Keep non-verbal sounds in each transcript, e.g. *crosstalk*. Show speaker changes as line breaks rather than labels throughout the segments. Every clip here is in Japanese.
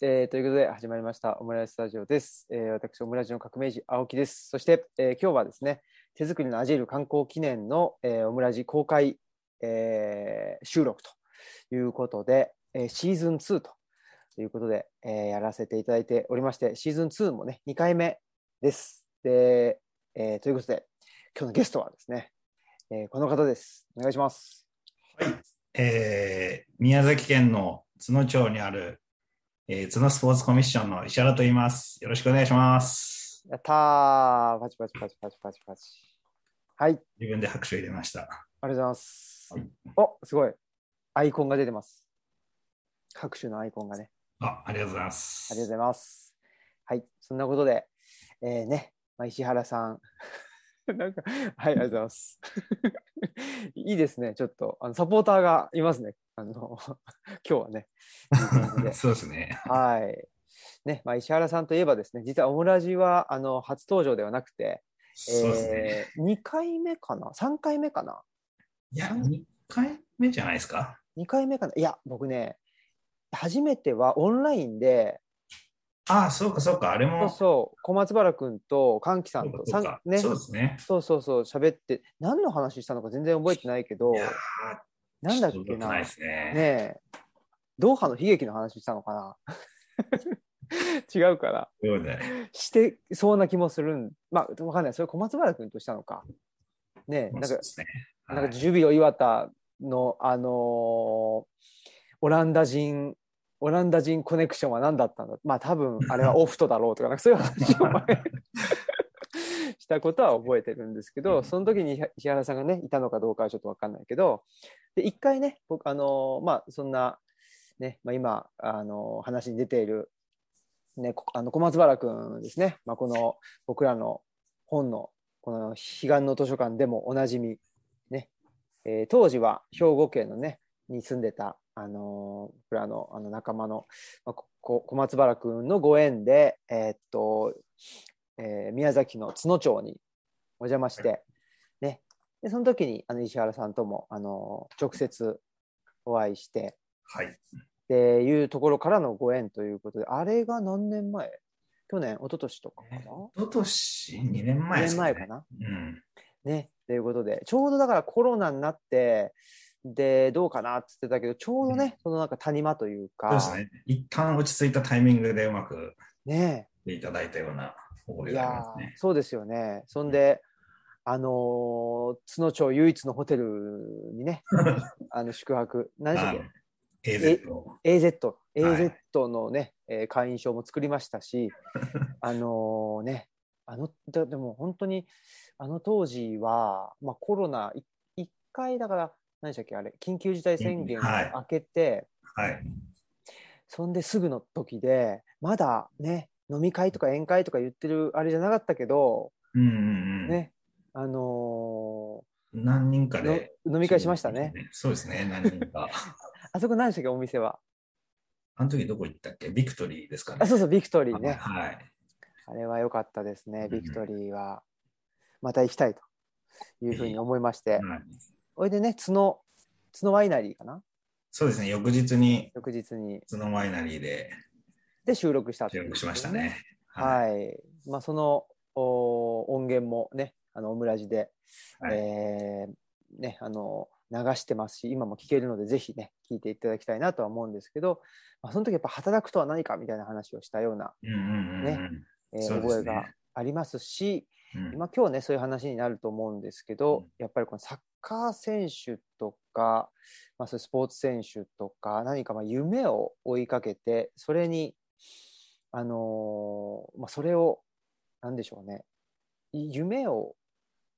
えーということで始まりましたオムライススタジオです。えー私、オムライスの革命児、青木です。そして、えー今日はですね、手作りのアジール観光記念の、えーオムラジ公開、えー収録ということで、えーシーズン2ということで、えーやらせていただいておりまして、シーズン2もね、2回目です。で、えーということで、今日のゲストはですね、えーこの方です。お願いします。
はい、えー宮崎県の津野町にある、えー津野スポーツコミッションの石原と言います。よろしくお願いします。
やったーパチパチパチパチパチパチ。はい、あり
自分で拍手を入れました。
がとうございます
はい。
お、すごい。アイコンが出てます。拍手のアイコンがね。
あありがとうございます。
ありがとうございます。はい、そんなことで、えー、ね、まあ、石原さん。なんか、はい、ありがとうございます。いいですね、ちょっと、あのサポーターがいますね。あの、*laughs* 今日はね。*laughs*
そうですね。
はい。ね、まあ、石原さんといえばですね、実はオムラジは、あの、初登場ではなくて、
そうですね。
えー、2回目かな ?3 回目かな？い
や、2回目じゃないですか
？2回目かな？いや、僕ね、初めてはオンラインで、
ああ、そうかそうか、あれ
そう
も。
そう、小松原君と歓喜さんと、
そう
ね、
そうですね。
そうそうそう、喋って、何の話したのか全然覚えてないけど。なんだっけな、ね
ないですね。
え、ドーハの悲劇の話したのかな。*laughs* 違うから、
そうだね。
してそうな気もするん、まあ、わかんない、それ小松原君としたのか。ねえ、なんか
そうで、すね。
なんか
はい。
ジュビロ磐田の、あのーオランダ人、オランダ人コネクションは何だったんだ？まあ多分あれはオフトだろうとか、なんかそういう話を前したことは覚えてるんですけど、その時に石原さんがね、いたのかどうかはちょっとわかんないけど、で、一回ね、僕、あのーまあそんな、ね、まあ今、あのー話に出ている、ね、こあの小松原君ですね、まあこの僕らの本のこの彼岸の図書館でもおなじみ、ねえー当時は兵庫県のねに住んでた、あのー僕らのあの仲間の、まあ、ここ小松原君のご縁で、えーっとえー宮崎の津野町にお邪魔して、ね、でその時にあの石原さんとも、あのー直接お会いして
はい。
っていうところからのご縁ということであれが何年前？去年一昨年とかかな、
おととし、2年前
2
ですね。
年前かな？
うん。
ね、ということで、ちょうどだからコロナになって、で、どうかなって言ってたけど、ちょうどね、そのなんか谷間というか、
そうですね。一旦落ち着いたタイミングでうまく
ね
いただいたような覚
い
えがあり
や
ますね。
ーそうですよね。そんで、あのー津野町唯一のホテルにね、*laughs* あの宿泊、何でしたっけ
？AZ を
AZ、
はい。
AZ のね、えー会員証も作りましたし、*laughs* あのね、あの、ででも本当に、あの当時は、まあコロナ、い一回だから、何でしたっけ、あれ、緊急事態宣言を
はい
明けて、
はい。
そんですぐの時で、まだね、飲み会とか宴会とか言ってるあれじゃなかったけど、
うんうんうん。
ね、あの
何人かで。
飲み会しましたね。。
そうですね、何人か。*laughs*
あそこ何でしたっけ、お店は？
あの時どこ行ったっけ？ビクトリーですかね。
あ、そうそう、ビクトリーね。
はい。
あれは良かったですね、
うん
ビクトリーは。また行きたいというふうに思いまして。
はい
おいでね、角、角ワイナリーかな？
そうですね、翌日に、
翌日に。
そのワイナリーで。
で、収録したっていう
収録しましたね。い。
はい。まあ、そのお音源もね、あの、オムラジで、
はい。
えーね、あの、流してますし、今も聞けるので、ぜひね、聞いていただきたいなとは思うんですけど、まあ、その時やっぱ働くとは何かみたいな話をしたような、ね覚えがありますし、
うん。
まあ、今日ねそういう話になると思うんですけど、
うん。
やっぱりこのサッカー選手とか、まあ、スポーツ選手とか何かまあ夢を追いかけてそれにあのーまあ、それを何でしょうね。い夢を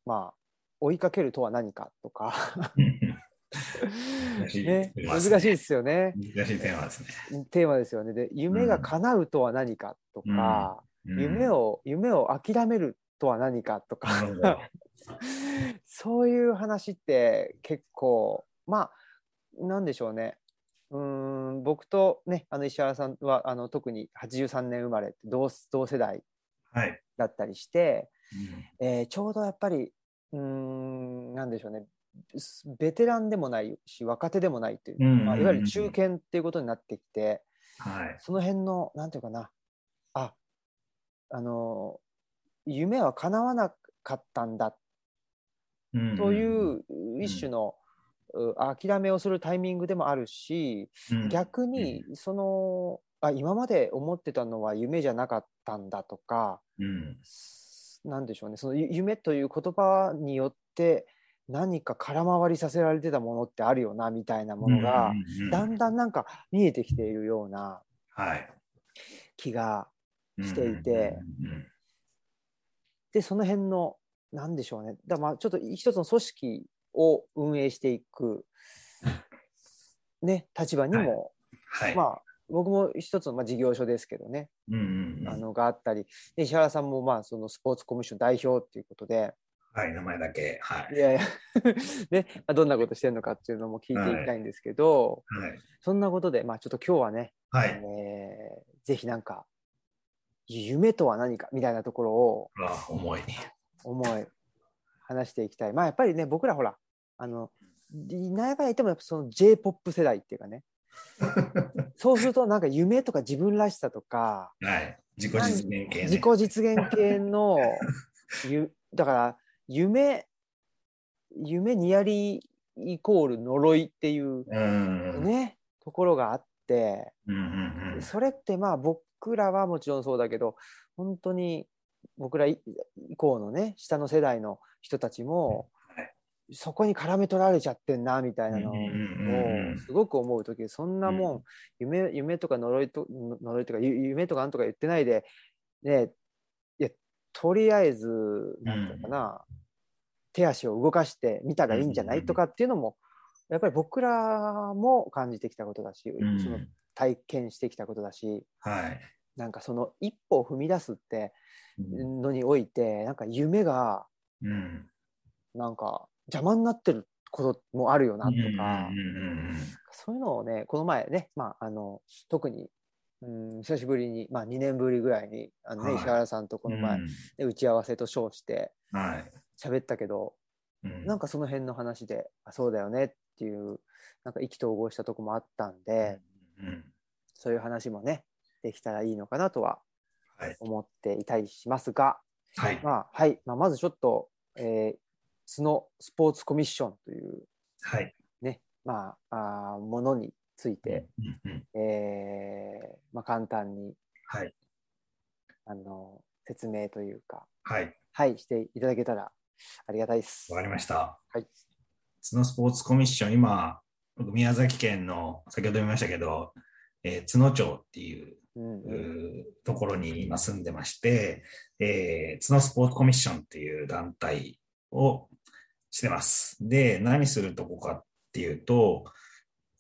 まあ追いかけるとは何かとか、*laughs*
難しい
ね、難
ですね。
しいですよね。
難しいテーマですね。
テーマですよね。で夢が叶うとは何かとか、
うん。
夢を夢を諦めるとは何かとか、*laughs* そういう話って結構まあなんでしょうね。うーん僕とねあの石原さんはあの特に83年生まれ同同世代
はい。
だったりして、
うん。
えーちょうどやっぱりうーんなんでしょうね。ベテランでもないし若手でもないという、まあ、いわゆる中堅っていうことになってきて
はい。
その辺の、なんていうかな、あ、あの、夢は叶わなかったんだ
うん
という一種の、う諦めをするタイミングでもあるし、
うん。
逆にそのあ今まで思ってたのは夢じゃなかったんだとか
うん。
なんでしょうね。そのゆ夢という言葉によって何か空回りさせられてたものってあるよなみたいなものが、
うんうんうん
だんだんなんか見えてきているような
はい。
気がしていて。
うん。
でその辺のなんでしょうねだまあちょっと一つの組織を運営していく、ね、立場にも、
はい。
まあ僕も一つのまあ事業所ですけどね、
うんうんうん
あのがあったりで石原さんもまあそのスポーツコミッション代表っていうことで
はい、名前だけ。はいい。
やいや *laughs* ね、まあどんなことしてるのかっていうのも聞いていきたいんですけど、
はい。
そんなことでまあちょっと今日はね、
はい。
えーぜひなんか夢とは何かみたいなところを
あ、重い。
思い話していきたいまあやっぱりね僕らほらあのいなやかんや言ってもやっぱその j p o p 世代っていうかね *laughs* そうするとなんか夢とか自分らしさとか
はい。自己実現系ね。
自己実現系の *laughs* ゆだから夢夢ニヤリイコール呪いっていう
うん。
ね、ところがあって
うんうんうん。
それってまあ僕らはもちろんそうだけど本当に僕ら以以降のね下の世代の人たちも、
はい。
そこに絡め取られちゃってんなみたいなのをすごく思う時そんなもん、
う
夢夢とか呪いと呪いとかゆ夢とかなんとか言ってないでねいやとりあえずなんていうのかな、手足を動かしてみたらいいんじゃない、
うん。
とかっていうのもやっぱり僕らも感じてきたことだし、
うん。
その体験してきたことだし。
はい。
なんかその一歩を踏み出すって
うん。
のにおいてなんか夢が
うん。
なんか邪魔になってることもあるよなとか、
うんうんうん
そういうのをねこの前ね、まあ、あの特に、うん、久しぶりに、まあ、2年ぶりぐらいにあの、ね
はい。
石原さんとこの前、
うん。
ね打ち合わせと称して
はい。
喋ったけど、
うん。
なんかその辺の話であそうだよねっていうなんか意気投合したとこもあったんで、
うん。
そういう話もねできたらいいのかなとは
はい
思っていたりしますが、
はい。
まあはいまあ、まずちょっと、えー、角スポーツコミッションという
はい。
ね、まあ、あーものについて、
うんうん
えーまあ、簡単に
はい。
あの説明というか、
はい。
はい、していただけたらありがたいです
わ。かりました。
はい。
角スポーツコミッション、今、僕、宮崎県の、先ほど言いましたけど、えー角町っていうところに今住んでまして、えー、角スポーツコミッションっていう団体をしてます。で、何するとこかっていうと、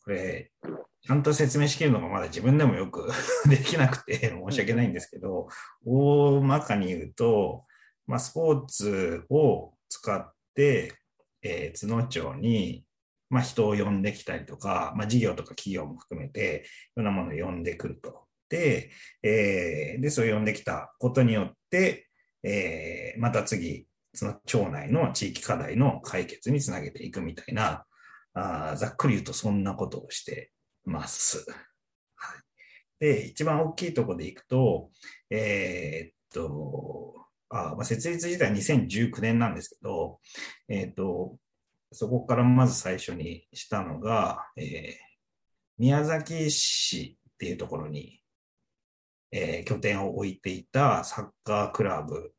これ、ちゃんと説明しきるのがまだ自分でもよく *laughs* できなくて申し訳ないんですけど、大まかに言うと、まあ、スポーツを使って、えー、角町に、まあ、人を呼んできたりとか、まあ、事業とか企業も含めて、いろんなものを呼んでくると。で、えーで、そう呼んできたことによって、えーまた次、その町内の地域課題の解決につなげていくみたいな、あざっくり言うとそんなことをしてます。はい、で、一番大きいところでいくと、えーっと、あまあ、設立自体2019年なんですけど、えーっと、そこからまず最初にしたのが、えー宮崎市っていうところに、えー拠点を置いていたサッカークラブ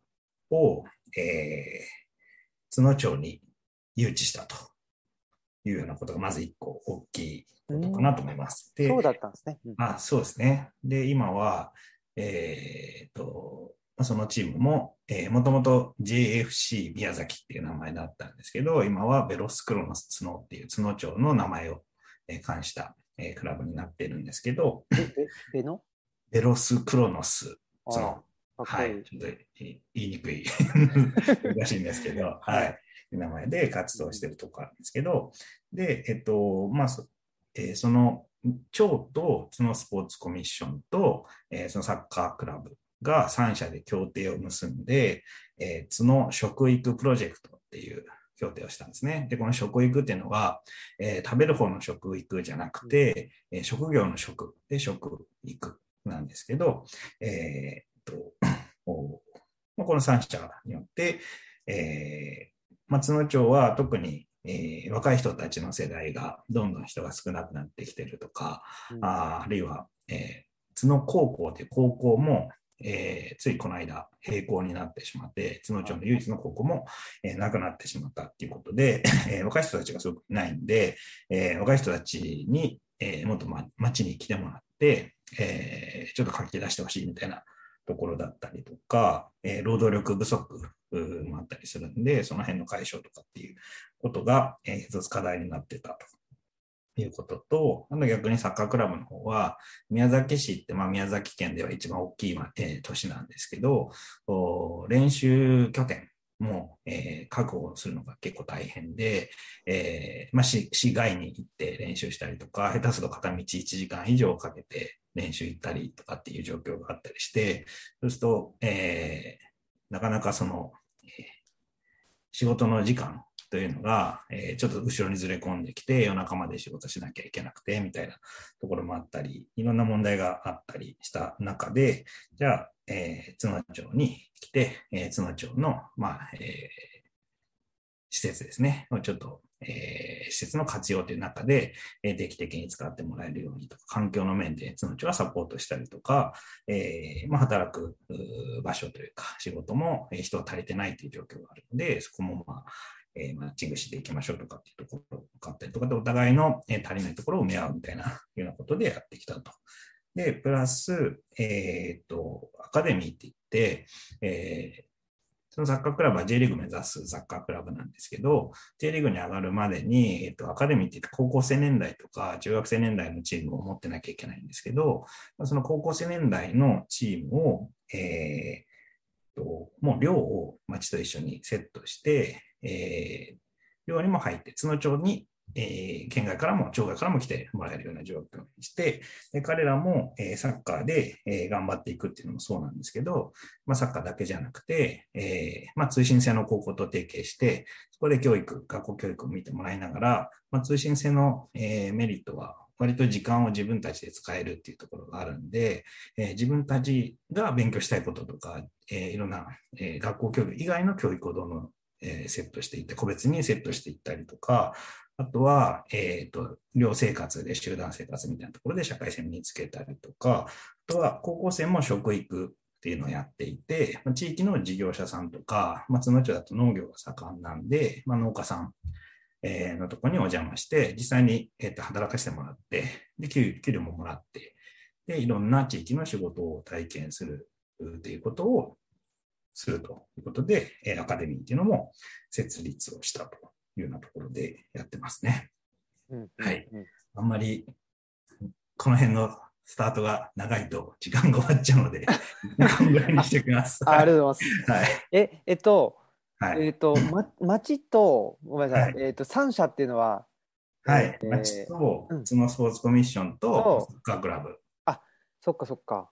を、えー、角町に誘致したというようなことがまず一個大きいことかなと思います。で
そうだったんですね。うん
あそうですね。で、今は、えーっと、そのチームも、えー、もともと JFC 宮崎っていう名前だったんですけど、今はベロスクロノス角っていう角町の名前を、えー冠した、えークラブになっているんですけど、
べべベノ
ベロスクロノス。
あ
その。はい、ちょっと言いにくい。*laughs* 難しいんですけど、はい、名前で活動してるところなんですけど、で、えっと、まあ、そ,、えーその町とそのスポーツコミッションと、えーそのサッカークラブが3社で協定を結んで、えー、その食育プロジェクトっていう協定をしたんですね。で、この食育っていうのは、えー、食べる方の食育じゃなくて、えー、職業の職で食育なんですけど、えー、っと、*coughs* この3社によって、えー、松野町は特にえー、若い人たちの世代がどんどん人が少なくなってきてるとか、うん、ああるいは、えー、角高校で高校も、えー、ついこの間閉校になってしまって、角町の唯一の高校も、えー、なくなってしまったっていうことで、*coughs* えー、若い人たちがすごくいないんで、えー、若い人たちに、えー、もっと、ま、町に来てもらって、えー、ちょっと書き出してほしいみたいなところだったりとか、えー、労働力不足もあったりするんで、その辺の解消とかっていうことが、えー、一つ課題になってたということと、あと逆にサッカークラブの方は、宮崎市って、まあ、宮崎県では一番大きい、えー、都市なんですけど、練習拠点も、えー、確保するのが結構大変で、えーまあ、市市外に行って練習したりとか、下手すると片道1時間以上かけて練習行ったりとかっていう状況があったりして、そうすると、えー、なかなかその、えー、仕事の時間というのが、えー、ちょっと後ろにずれ込んできて、夜中まで仕事しなきゃいけなくて、みたいなところもあったり、いろんな問題があったりした中で、じゃあ、えー、津野町に来て、えー、津野町の、まあ、えー、施設ですね、をちょっと、えー、施設の活用という中で、えー、定期的に使ってもらえるようにとか、環境の面で津野町はサポートしたりとか、えーまあ、働く場所というか、仕事も人が足りてないという状況があるので、そこも、まあ、えー、マッチングしていきましょうとかっていうところがあったりとかで、お互いの、え、足りないところを埋め合うみたいな *laughs* ようなことでやってきたと。で、プラス、えっ、と、アカデミーって言って、え、そのサッカークラブは J リーグ目指すサッカークラブなんですけど、J リーグに上がるまでに、えっ、と、アカデミーって言って高校生年代とか中学生年代のチームを持ってなきゃいけないんですけど、その高校生年代のチームを、えー、と、もう寮を町と一緒にセットして、えー、寮にも入って、津野町に、えー、県外からも町外からも来てもらえるような状況にして、で彼らも、えー、サッカーで、えー、頑張っていくっていうのもそうなんですけど、まあ、サッカーだけじゃなくて、えまあ、通信制の高校と提携して、そこで教育、学校教育を見てもらいながら、まあ、通信制の、え、メリットは割と時間を自分たちで使えるっていうところがあるんで、えー、自分たちが勉強したいこととか、えー、いろんな、えー、学校教育以外の教育をどんどんえ、セットしていって、個別にセットしていったりとか、あとは、えっ、ー、と、寮生活で集団生活みたいなところで社会性身につけたりとか、あとは高校生も食育っていうのをやっていて、地域の事業者さんとか、松野町だと農業が盛んなんで、まあ、農家さん、えのとこにお邪魔して、実際に、えー、と働かせてもらって、で給、給料ももらって、で、いろんな地域の仕事を体験するっていうことをするということで、アカデミーっていうのも設立をしたというようなところでやってますね。うん、はい。あんまり、この辺のスタートが長いと時間が終わっちゃうので、*laughs* こんぐらいにしておきます。
あありがとうございます。はい、え、えっと、はい、えっと、ま、町と、ごめんなさい、はい、えっと、3社っていうのは、
はい、えー、町と、そのスポーツコミッションと、サッカークラブ。
あ、そっかそっか。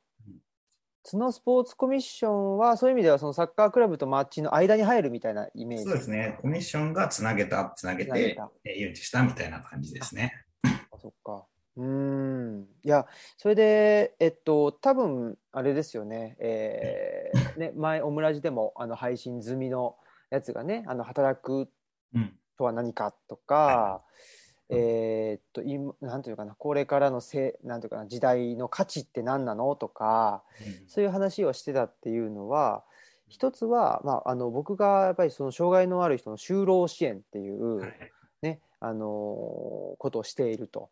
そのスポーツコミッションは、そういう意味では、そのサッカークラブとマッチの間に入るみたいなイメージ
そうですね。コミッションがつなげた、つなげて、えー、誘致したみたいな感じですね。
あ、そっか。うん。いや、それで、えっと、多分あれですよね。えー、ね、前、オムラジでも、あの、配信済みのやつがね、あの、働くとは何かとか、はいえー、っと今なんていうかなこれからのせなんていうかな時代の価値って何なのとか、うん、そういう話をしてたっていうのは一つは、まあ、あの僕がやっぱりその障害のある人の就労支援っていう、ねあのことをしていると。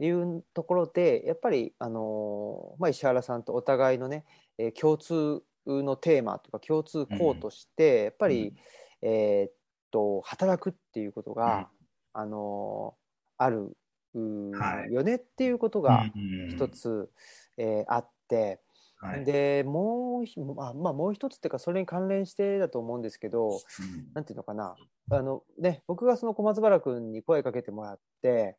いうところでやっぱり、あのまあ、石原さんとお互いのね、えー、共通のテーマとか共通項として、うん、やっぱり、うん、えー、っと働くっていうことが、あのあるよねっていうことが一つ、えー、あって、はい、でもう、まあ、まあ、もう一つっていうかそれに関連してだと思うんですけど、うん、なんていうのかな。あの、ね、僕がその小松原君に声かけてもらって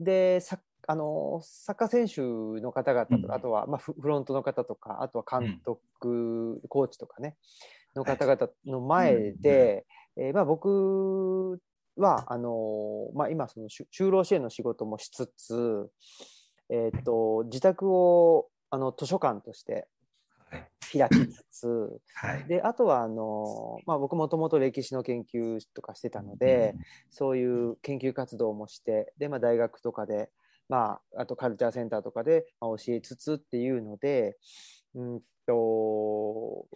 でさあのサッカー選手の方々とか、うん、あとは、まあ、フロントの方とかあとは監督、うん、コーチとかねの方々の前で、えーまあ、僕はあのーまあ、今その就就労支援の仕事もしつつ、えー、と自宅をあの図書館として
はい。
開きつつ
はい。
であとはあのー、まあ、僕もともと歴史の研究とかしてたので、そういう研究活動もしてで、まあ、大学とかで、まあ、あとカルチャーセンターとかで、まあ、教えつつっていうので、うんと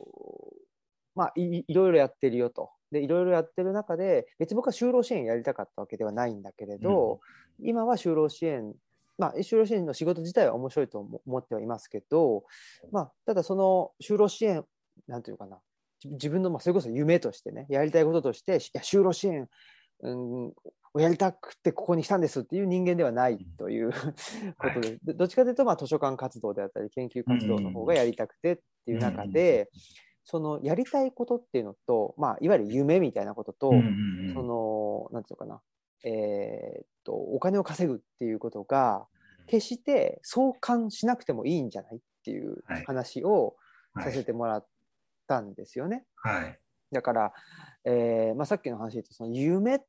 まあ、いいろいろやってるよと。でいろいろやってる中で別に僕は就労支援やりたかったわけではないんだけれど、今は就労支援まあ、就労支援の仕事自体は面白いと思思ってはいますけど、まあ、ただその就労支援なんていうかな自自分のまあそれこそ夢としてねやりたいこととしていや就労支援、うん、をやりたくてここに来たんですっていう人間ではないという *laughs* ことで、どどっちかというとまあ図書館活動であったり研究活動の方がやりたくてっていう中で、そのやりたいことっていうのと、まあ、いわゆる夢みたいなことと、
うんうんうん
そのなんていうのかな、えーっとお金を稼ぐっていうことが決して相関しなくてもいいんじゃないっていう
はい
話をさせ
はい。
てもらったんですよね。
はい。
だから、えーまあ、さっきの話で言うとその夢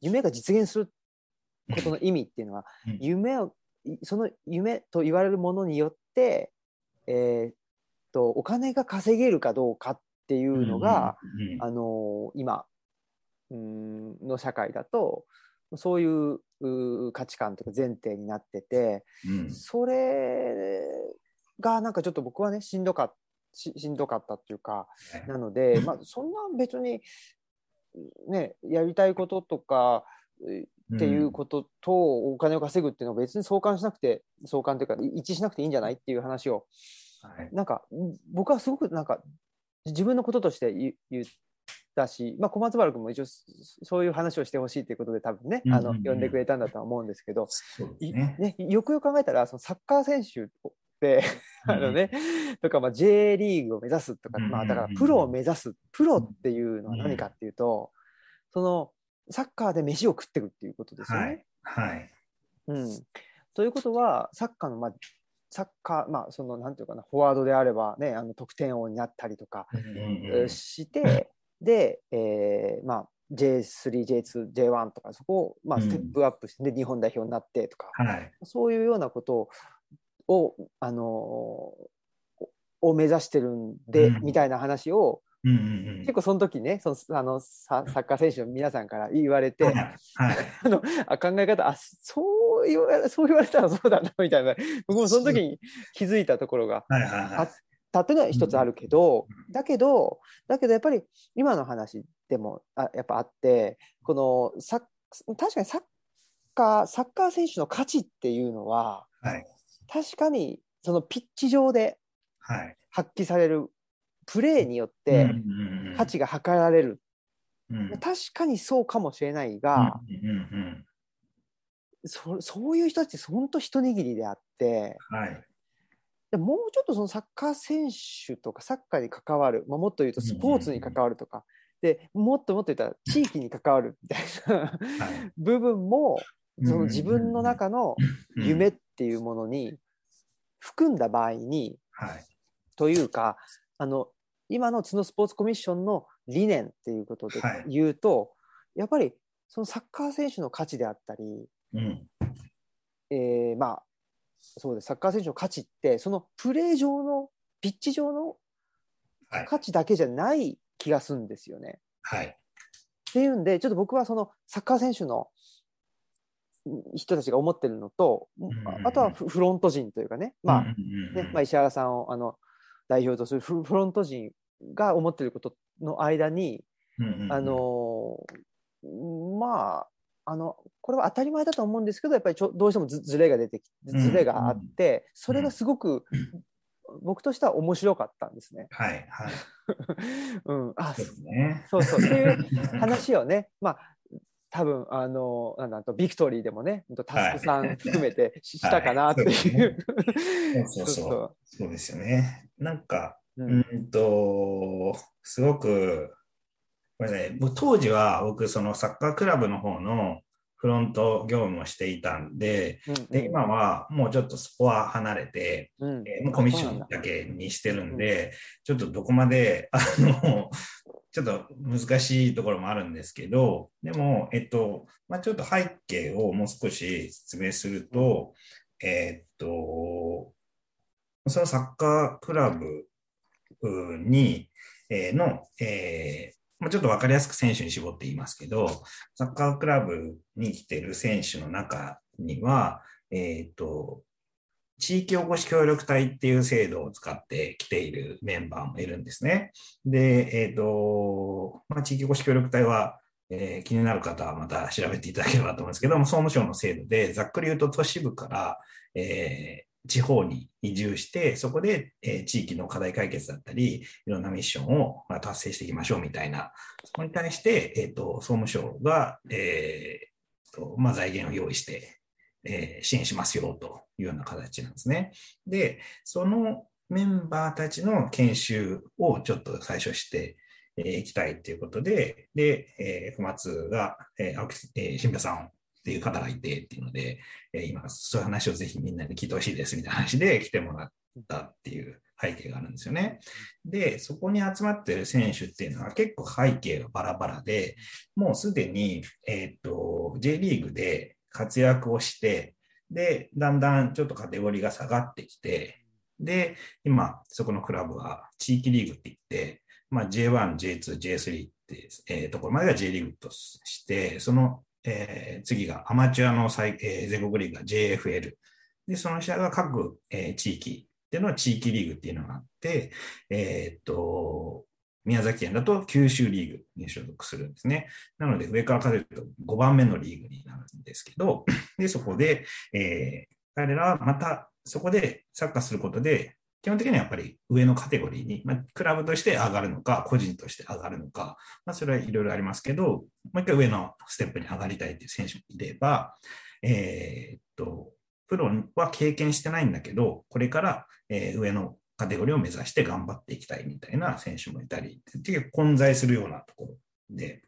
夢が実現することの意味っていうのは、
うん
夢をいその夢と言われるものによって、えーっとお金が稼げるかどうかっていうのが、
うんうん
あの今うーんの社会だとそういう価値観とか前提になってて
うん。
それがなんかちょっと僕はねしんどかっししんどかったっていうか
はい
なので、*laughs* まあ、そんな別にねやりたいこととかっていうこととお金を稼ぐっていうのは別に相関しなくて相関というか一致しなくていいんじゃないっていう話を
はい
なんかん僕はすごくなんか自分のこととして言言ったし、まあ、小松原君も一応そそういう話をしてほしいということで多分ね、あの
うんうんうん
呼んでくれたんだとは思うんですけど、
ね。
ね、よくよく考えたらそのサッカー選手ってあのね、とか、まあ、J リーグを目指すとか、
うんうんうん
まあ、だからプロを目指すプロっていうのは何かっていうと、そのサッカーで飯を食っていくっていうことですよね。
はい。はい。
うん、ということは、サッカーの、まあ、サッカー、まあ、その、なんていうかな、フォワードであればね、あの得点王になったりとか、して、で、えーまあ、J3、J2、J1 とか、そこを、まあ、
うん
ステップアップして、で日本代表になってとか、
はい。
そういうようなことを、あのーを目指してるんで、
うん
みたいな話を、
うんうんうん
結構その時ね、そのあのササッカー選手の皆さんから言われて、
はい。はい。*laughs*
あのあ考え方あそう言われそう言われたらそうだなみたいな僕もその時に気づいたところが
はい。はい。はい。
たっていうのは一つあるけど、だけどだけどやっぱり今の話でもあやっぱあってこのサッ確かにサッカーサッカー選手の価値っていうのは
はい。
確かにそのピッチ上で
はい。
発揮されるプレーによって価値が測られる、確かにそうかもしれないが、
うんうんうん
そそういう人たちって本当一握りであって
はい。
でもうちょっとそのサッカー選手とかサッカーに関わる、まあ、もっと言うとスポーツに関わるとか、でもっともっと言ったら地域に関わるみたいな
はい。
部分もその自分の中の
うん
夢っていうものに含んだ場合に、
はい。
というかあの今の角スポーツコミッションの理念っていうことで
はい
言うと、やっぱりそのサッカー選手の価値であったり、
うん。
えーまあそうですサッカー選手の価値ってそのプレー上のピッチ上の
はい。
価値だけじゃない気がするんですよね。
はい。
っていうんでちょっと僕はそのサッカー選手のうん人たちが思ってるのと、
ん
あとはフフロント陣というかね、まあねまあ、石原さんをあの代表とするフフロント陣が思ってることの間に、
うんうんうん
あのーまああのこれは当たり前だと思うんですけどやっぱりちょどうしてもずずれが出てき
うん
ずれがあって、それがすごく僕としては面白かったんですね。
はい。はい。*laughs*
うん、あ
そうですね。
そうそうっていう話をね *laughs* まあ多分あのなんとビクトリーでもねタスクさん含めてししたかなっていう。
そう *laughs* そうそうですよね。なんか、
う
うんーんと、すごく、これね、僕当時は僕、そのサッカークラブの方のフロント業務をしていたんで、
うん
で、今はもうちょっとそこは離れて、
うん。
えーもうコミッションだけにしてるんで、ちょっとどこまで、あの、ちょっと難しいところもあるんですけど、でも、えっと、まあ、ちょっと背景をもう少し説明すると、えっと、そのサッカークラブに、えー、の、えーま、ちょっと分かりやすく選手に絞って言いますけど、サッカークラブに来てる選手の中には、えっ、と、地域おこし協力隊っていう制度を使ってきているメンバーもいるんですね。で、えっ、ー、と、まあ、地域おこし協力隊は、えー、気になる方はまた調べていただければと思うんですけども、総務省の制度で、ざっくり言うと都市部から、え、地方に移住して、そこで、えー、地域の課題解決だったり、いろんなミッションを、まあ、達成していきましょうみたいな、そこに対して、えっ、ー、と、総務省が、えーとまあ、財源を用意して、えー、支援しますよというような形なんですね。で、そのメンバーたちの研修をちょっと最初してい、えー、きたいということで、で、えー、小松が、えー、青木、えー、新平さんっていう方がいてっていうので、え、今、そういう話をぜひみんなに聞いてほしいですみたいな話で *laughs* 来てもらったっていう背景があるんですよね。で、そこに集まってる選手っていうのは結構背景がバラバラで、もうすでに、えっ、ー、と、J リーグで活躍をして、で、だんだんちょっとカテゴリーが下がってきて、で、今、そこのクラブは地域リーグって言って、まあ、J1、J2、J3 って、えー、ところまでが J リーグとして、その、えー、次がアマチュアの最、えー、全国リーグが JFL。で、その下が各、えー、地域での地域リーグっていうのがあって、えっ、と、宮崎県だと九州リーグに所属するんですね。なので、上から数えると5番目のリーグになるんですけど、でそこで、えー、彼らはまたそこでサッカーすることで、基本的にはやっぱり上のカテゴリーに、まあ、クラブとして上がるのか、個人として上がるのか、まあ、それはいろいろありますけど、もう一回上のステップに上がりたいという選手もいれば、えー、っと、プロは経験してないんだけど、これから、えー、上のカテゴリーを目指して頑張っていきたいみたいな選手もいたり、結構混在するようなところで、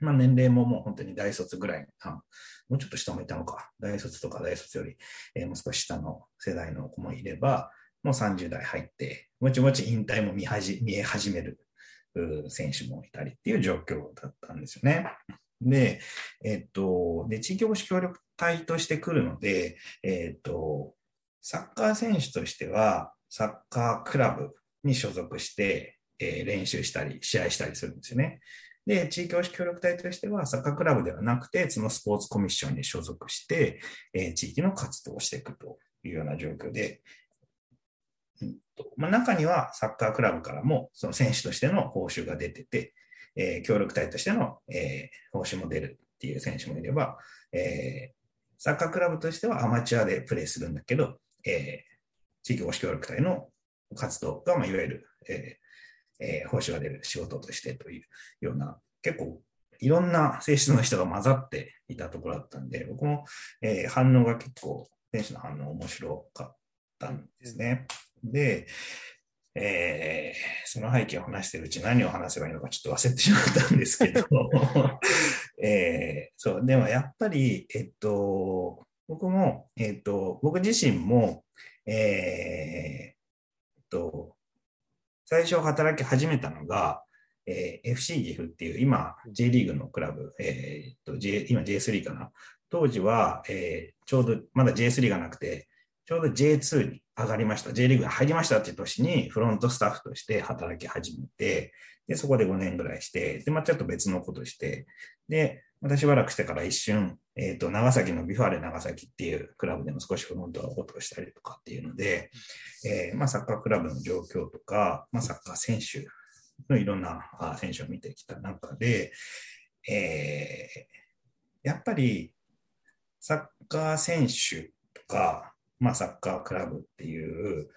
まあ、年齢ももう本当に大卒ぐらい、あもうちょっと下もいたのか、大卒とか大卒より、えー、もう少し下の世代の子もいれば、もう30代入って、もちもち引退も見始見え始める選手もいたりっていう状況だったんですよね。で、えっと、で、地域おこし協力隊として来るので、えっと、サッカー選手としては、サッカークラブに所属して、えー、練習したり、試合したりするんですよね。で、地域おこし協力隊としては、サッカークラブではなくて、そのスポーツコミッションに所属して、えー、地域の活動をしていくというような状況で、とまあ、中にはサッカークラブからも、その選手としての報酬が出てて、えー、協力隊としての、えー、報酬も出るっていう選手もいれば、えー、サッカークラブとしてはアマチュアでプレーするんだけど、え地域保守協力隊の活動が、まあ、いわゆる、えーえー、報酬が出る仕事としてというような、結構いろんな性質の人が混ざっていたところだったんで、僕も、えー、反応が結構、選手の反応面白かったんですね。で、えー、その背景を話してるうち何を話せばいいのかちょっと忘れてしまったんですけど、*laughs* えー、そう、でもやっぱり、えっと、僕も、えっと、僕自身も、えー、と、最初働き始めたのが、えー、FC 岐阜っていう、今、J リーグのクラブ、えーと J、今 J3 かな。当時は、えー、ちょうど、まだ J3 がなくて、ちょうど J2 に上がりました。J リーグに入りましたっていう年にフロントスタッフとして働き始めて、で、そこで5年ぐらいして、で、まあちょっと別のことして、で、またしばらくしてから一瞬、えっ、ー、と、長崎の V・ファーレン長崎っていうクラブでも少しフロントが落としたりとかっていうので、えー、まあ、サッカークラブの状況とか、まあ、サッカー選手のいろんな選手を見てきた中で、えー、やっぱりサッカー選手とか、まあ、サッカークラブっていう、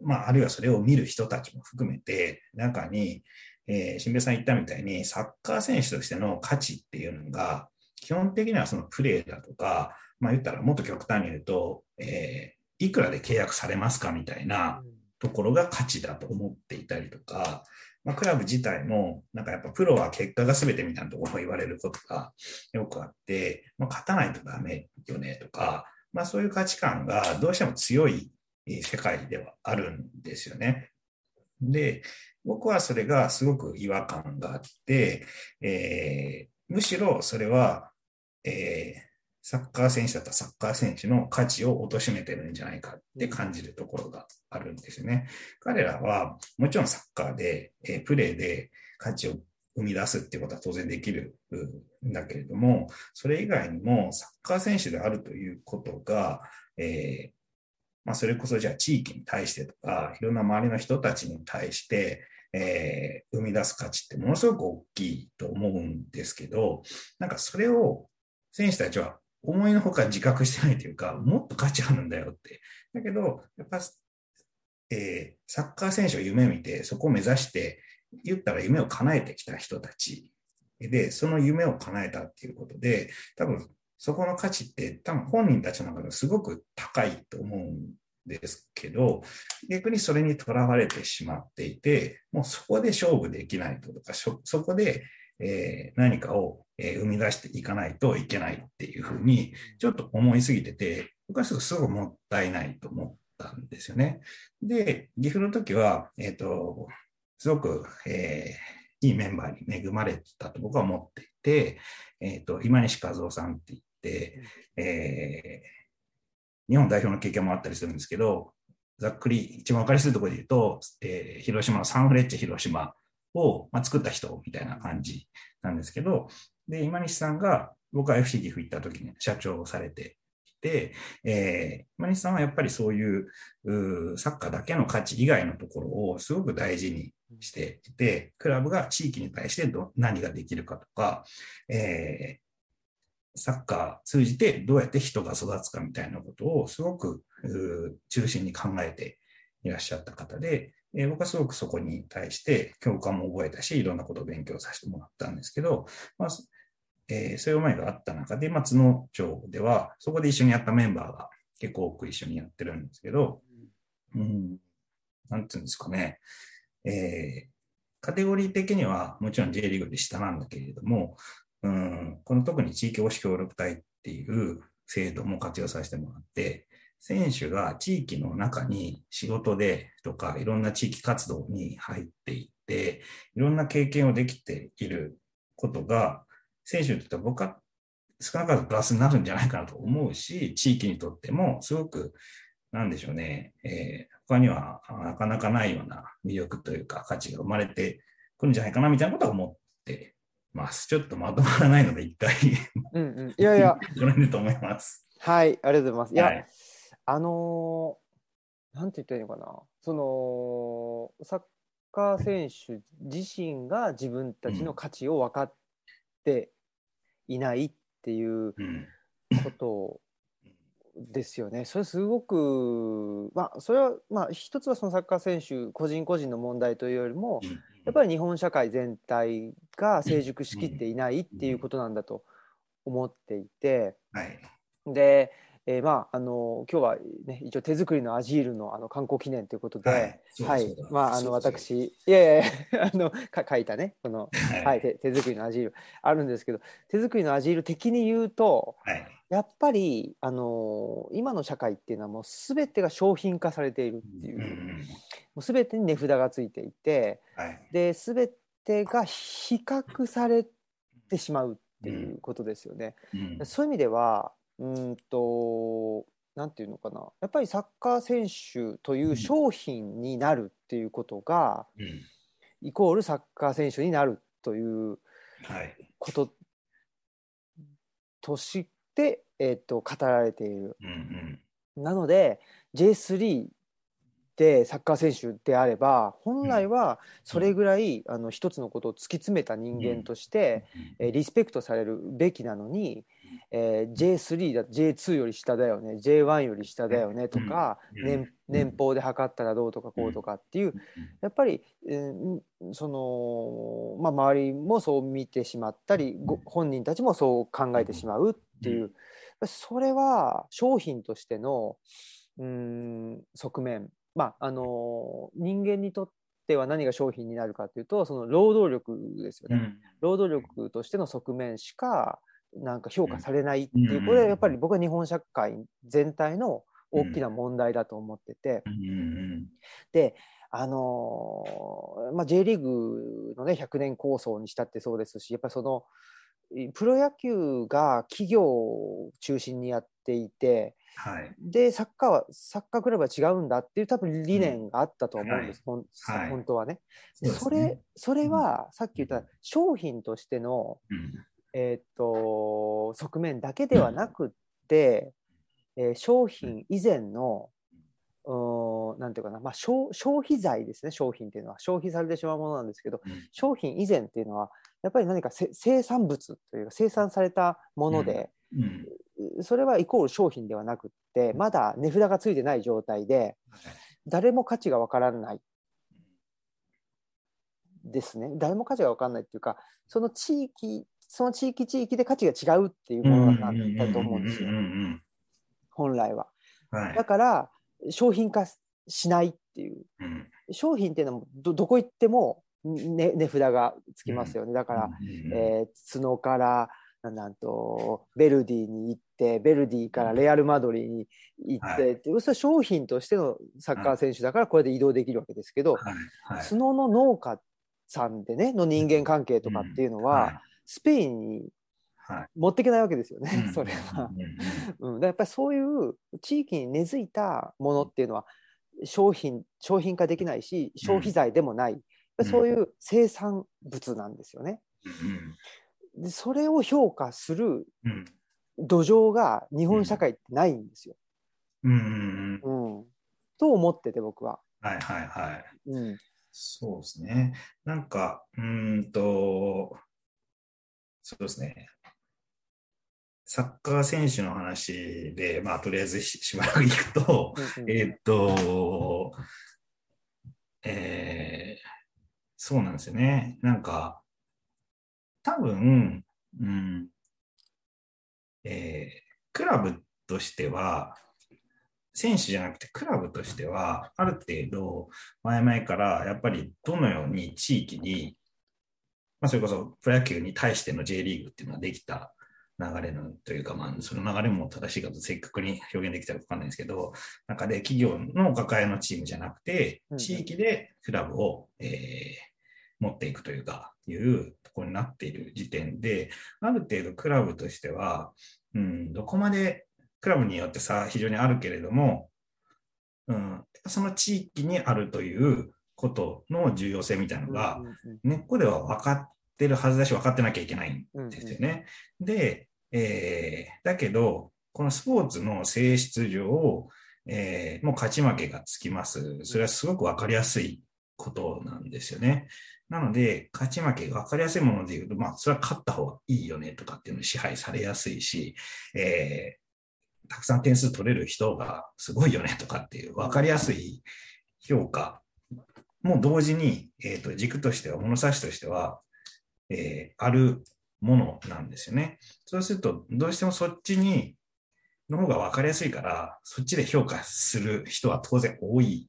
まあ、あるいはそれを見る人たちも含めて、中に、えー、新平さん言ったみたいに、サッカー選手としての価値っていうのが、基本的にはそのプレーだとか、まあ言ったらもっと極端に言うと、えー、いくらで契約されますかみたいなところが価値だと思っていたりとか、まあ、クラブ自体も、なんかやっぱプロは結果が全てみたいなところを言われることがよくあって、まあ、勝たないとダメよねとか、まあそういう価値観がどうしても強い世界ではあるんですよね。で、僕はそれがすごく違和感があって、えーむしろそれは、えーサッカー選手だったらサッカー選手の価値を貶めてるんじゃないかって感じるところがあるんですよね。彼らはもちろんサッカーで、えプレーで価値を生み出すってことは当然できるんだけれども、それ以外にもサッカー選手であるということが、えーまあ、それこそじゃあ地域に対してとか、いろんな周りの人たちに対して、えー生み出す価値ってものすごく大きいと思うんですけど、なんかそれを選手たちは思いのほか自覚してないというか、もっと価値あるんだよって。だけど、やっぱ、えーサッカー選手を夢見て、そこを目指して、言ったら夢を叶えてきた人たち。で、その夢を叶えたっていうことで、多分そこの価値って多分本人たちの中ですごく高いと思うんですけど、逆にそれにとらわれてしまっていて、もうそこで勝負できないとか、そこで、えー何かを、えー生み出していかないといけないっていうふうに、ちょっと思いすぎてて、僕はすごくすごくもったいないと思ったんですよね。で、岐阜の時は、えっ、と、すごく、えーいいメンバーに恵まれてたと僕は思っていて、えっ、と、今西和夫さんって言って、えー日本代表の経験もあったりするんですけど、ざっくり一番分かりやすいところで言うと、えー広島のサンフレッチェ広島を、まあ、作った人みたいな感じなんですけど、で、今西さんが僕は FC 岐阜行った時に社長をされて、えー今西さんはやっぱりそういううサッカーだけの価値以外のところをすごく大事にしていて、クラブが地域に対してど何ができるかとか、えーサッカー通じてどうやって人が育つかみたいなことをすごく中心に考えていらっしゃった方で、えー僕はすごくそこに対して共感も覚えたし、いろんなことを勉強させてもらったんですけど、まあえーそういう思いがあった中で、まあ、津野町では、そこで一緒にやったメンバーが結構多く一緒にやってるんですけど、うん、なんていうんですかね、えーカテゴリー的にはもちろん J リーグで下なんだけれども、うん、この特に地域おこし協力隊っていう制度も活用させてもらって、選手が地域の中に仕事でとかいろんな地域活動に入っていって、いろんな経験をできていることが、選手にとっては僕は少なからずプラスになるんじゃないかなと思うし、地域にとってもすごく、なんでしょうね、えー他にはあなかなかないような魅力というか価値が生まれてくるんじゃないかなみたいなことは思ってます。ちょっとまとまらないので、一回、
うんうん、いやいや、
この辺でと思います。
はい、ありがとうございます。いや、
はい
あのーなんて言ったらいいのかな、そのサッカー選手自身が自分たちの価値を分かっていないっていう
うん。
ことですよね。それすごく、まあ、それは、まあ、一つはそのサッカー選手個人個人の問題というよりも、やっぱり日本社会全体が成熟しきっていないっていうことなんだと思っていて、
はい。
で、えーまああの今日はね一応手作りのアジールのあの観光記念ということで、はい
そうだそうだ。
まああの私いやいや *laughs* あのか書いたねこの、
は
はい、手手作りのアジール。あるんですけど手作りのアジール的に言うと
はい。
やっぱりあの今の社会っていうのはもう全てが商品化されているっていう,、
うんう
も
ん。
う全てに値札がついていて
はい。
で全てが比較されてしまうっていうことですよね。
うん。
そういう意味では、うーんと、なんていうのかな、やっぱりサッカー選手という商品になるっていうことが、
うん。
イコールサッカー選手になるという
はい。
こととして、えっと語られている。
うんうん。
なので J3 でサッカー選手であれば本来はそれぐらい、あの一つのことを突き詰めた人間として、えーリスペクトされるべきなのに、えー J3 だ J2 より下だよね J1 より下だよねとか、
うん。
年年俸で測ったらどうとかこうとかっていう、やっぱり、えーその、まあ、周りもそう見てしまったりご本人たちもそう考えてしまうっていう、それは商品としてのうーん側面。まああの人間にとっては何が商品になるかというとその労働力ですよね。
うん。
労働力としての側面しかなんか評価されないっていう、
うん
これはやっぱり僕は日本社会全体の大きな問題だと思ってて、であのーまあ、J リーグのね、100年構想にしたってそうですし、やっぱりその、プロ野球が企業を中心にやっていて、
はい。
で、サッカーは、サッカークラブは違うんだっていう多分理念があったと思うんです、ほん
はい。
本当はね。
そうです
それ
ね、
それは、さっき言った商品としての、
うん
えーっと、側面だけではなくって、えー商品以前の、うーんなんていうかな、まあ消、消費財ですね、商品っていうのは。消費されてしまうものなんですけど、
うん。
商品以前っていうのは、やっぱり何かせ生産物というか、生産されたもので、
うん。
それはイコール商品ではなくって、まだ値札がついてない状態で、誰も価値がわからない。ですね。誰も価値がわからないっていうか、その地域、その地域地域で価値が違うっていうものなんだと思うんですよ、本来は。
はい
だから、商品化しないっていう。
うん
商品っていうのもど、どこ行っても、ね、値札がつきますよね。だから、
うん
えー角から、なんと、ベルディに行って、ベルディからレアル・マドリーに行って、
はい
それは商品としてのサッカー選手だから、これで移動できるわけですけど、
はいはい
角の農家さんでね、の人間関係とかっていうのは、スペインに
はい。
持っていけないわけですよね、
うん。
それは。
うん
やっぱりそういう地域に根付いたものっていうのは商品商品化できないし消費財でもない、やっぱりそういう生産物なんですよね。でそれを評価する
うん。
土壌が日本社会ってないんですよ。
うんうんうん。
うん、と思ってて僕は。
はいはいはい。
うん。
そうですね。なんか、うーんと、そうですね。サッカー選手の話で、まあ、とりあえずし *laughs* しばらく行くと、
うんうん
えーっと、えーそうなんですよね。なんか、多分、うん、えークラブとしては、選手じゃなくてクラブとしては、ある程度、前々からやっぱりどのように地域に、まあ、それこそプロ野球に対しての J リーグっていうのはできた流れのというか、まあ、その流れも正しいかと正確に表現できたらわかんないんですけど、中で企業のお抱えのチームじゃなくて地域でクラブを、えー持っていくというか、いうところになっている時点で、ある程度クラブとしては、うん、どこまでクラブによってさ、非常にあるけれども、うん、その地域にあるということの重要性みたいなのが、根っこでは分かってるはずだし、分かってなきゃいけないんですよね。で、えーだけど、このスポーツの性質上、えーもう勝ち負けがつきます。それはすごく分かりやすいことなんですよね。なので、勝ち負けが分かりやすいもので言うと、まあ、それは勝った方がいいよねとかっていうのに支配されやすいし、えーたくさん点数取れる人がすごいよねとかっていう分かりやすい評価もう同時に、えー、と軸としては、物差しとしては、えーあるものなんですよね。そうすると、どうしてもそっちに、の方が分かりやすいから、そっちで評価する人は当然多い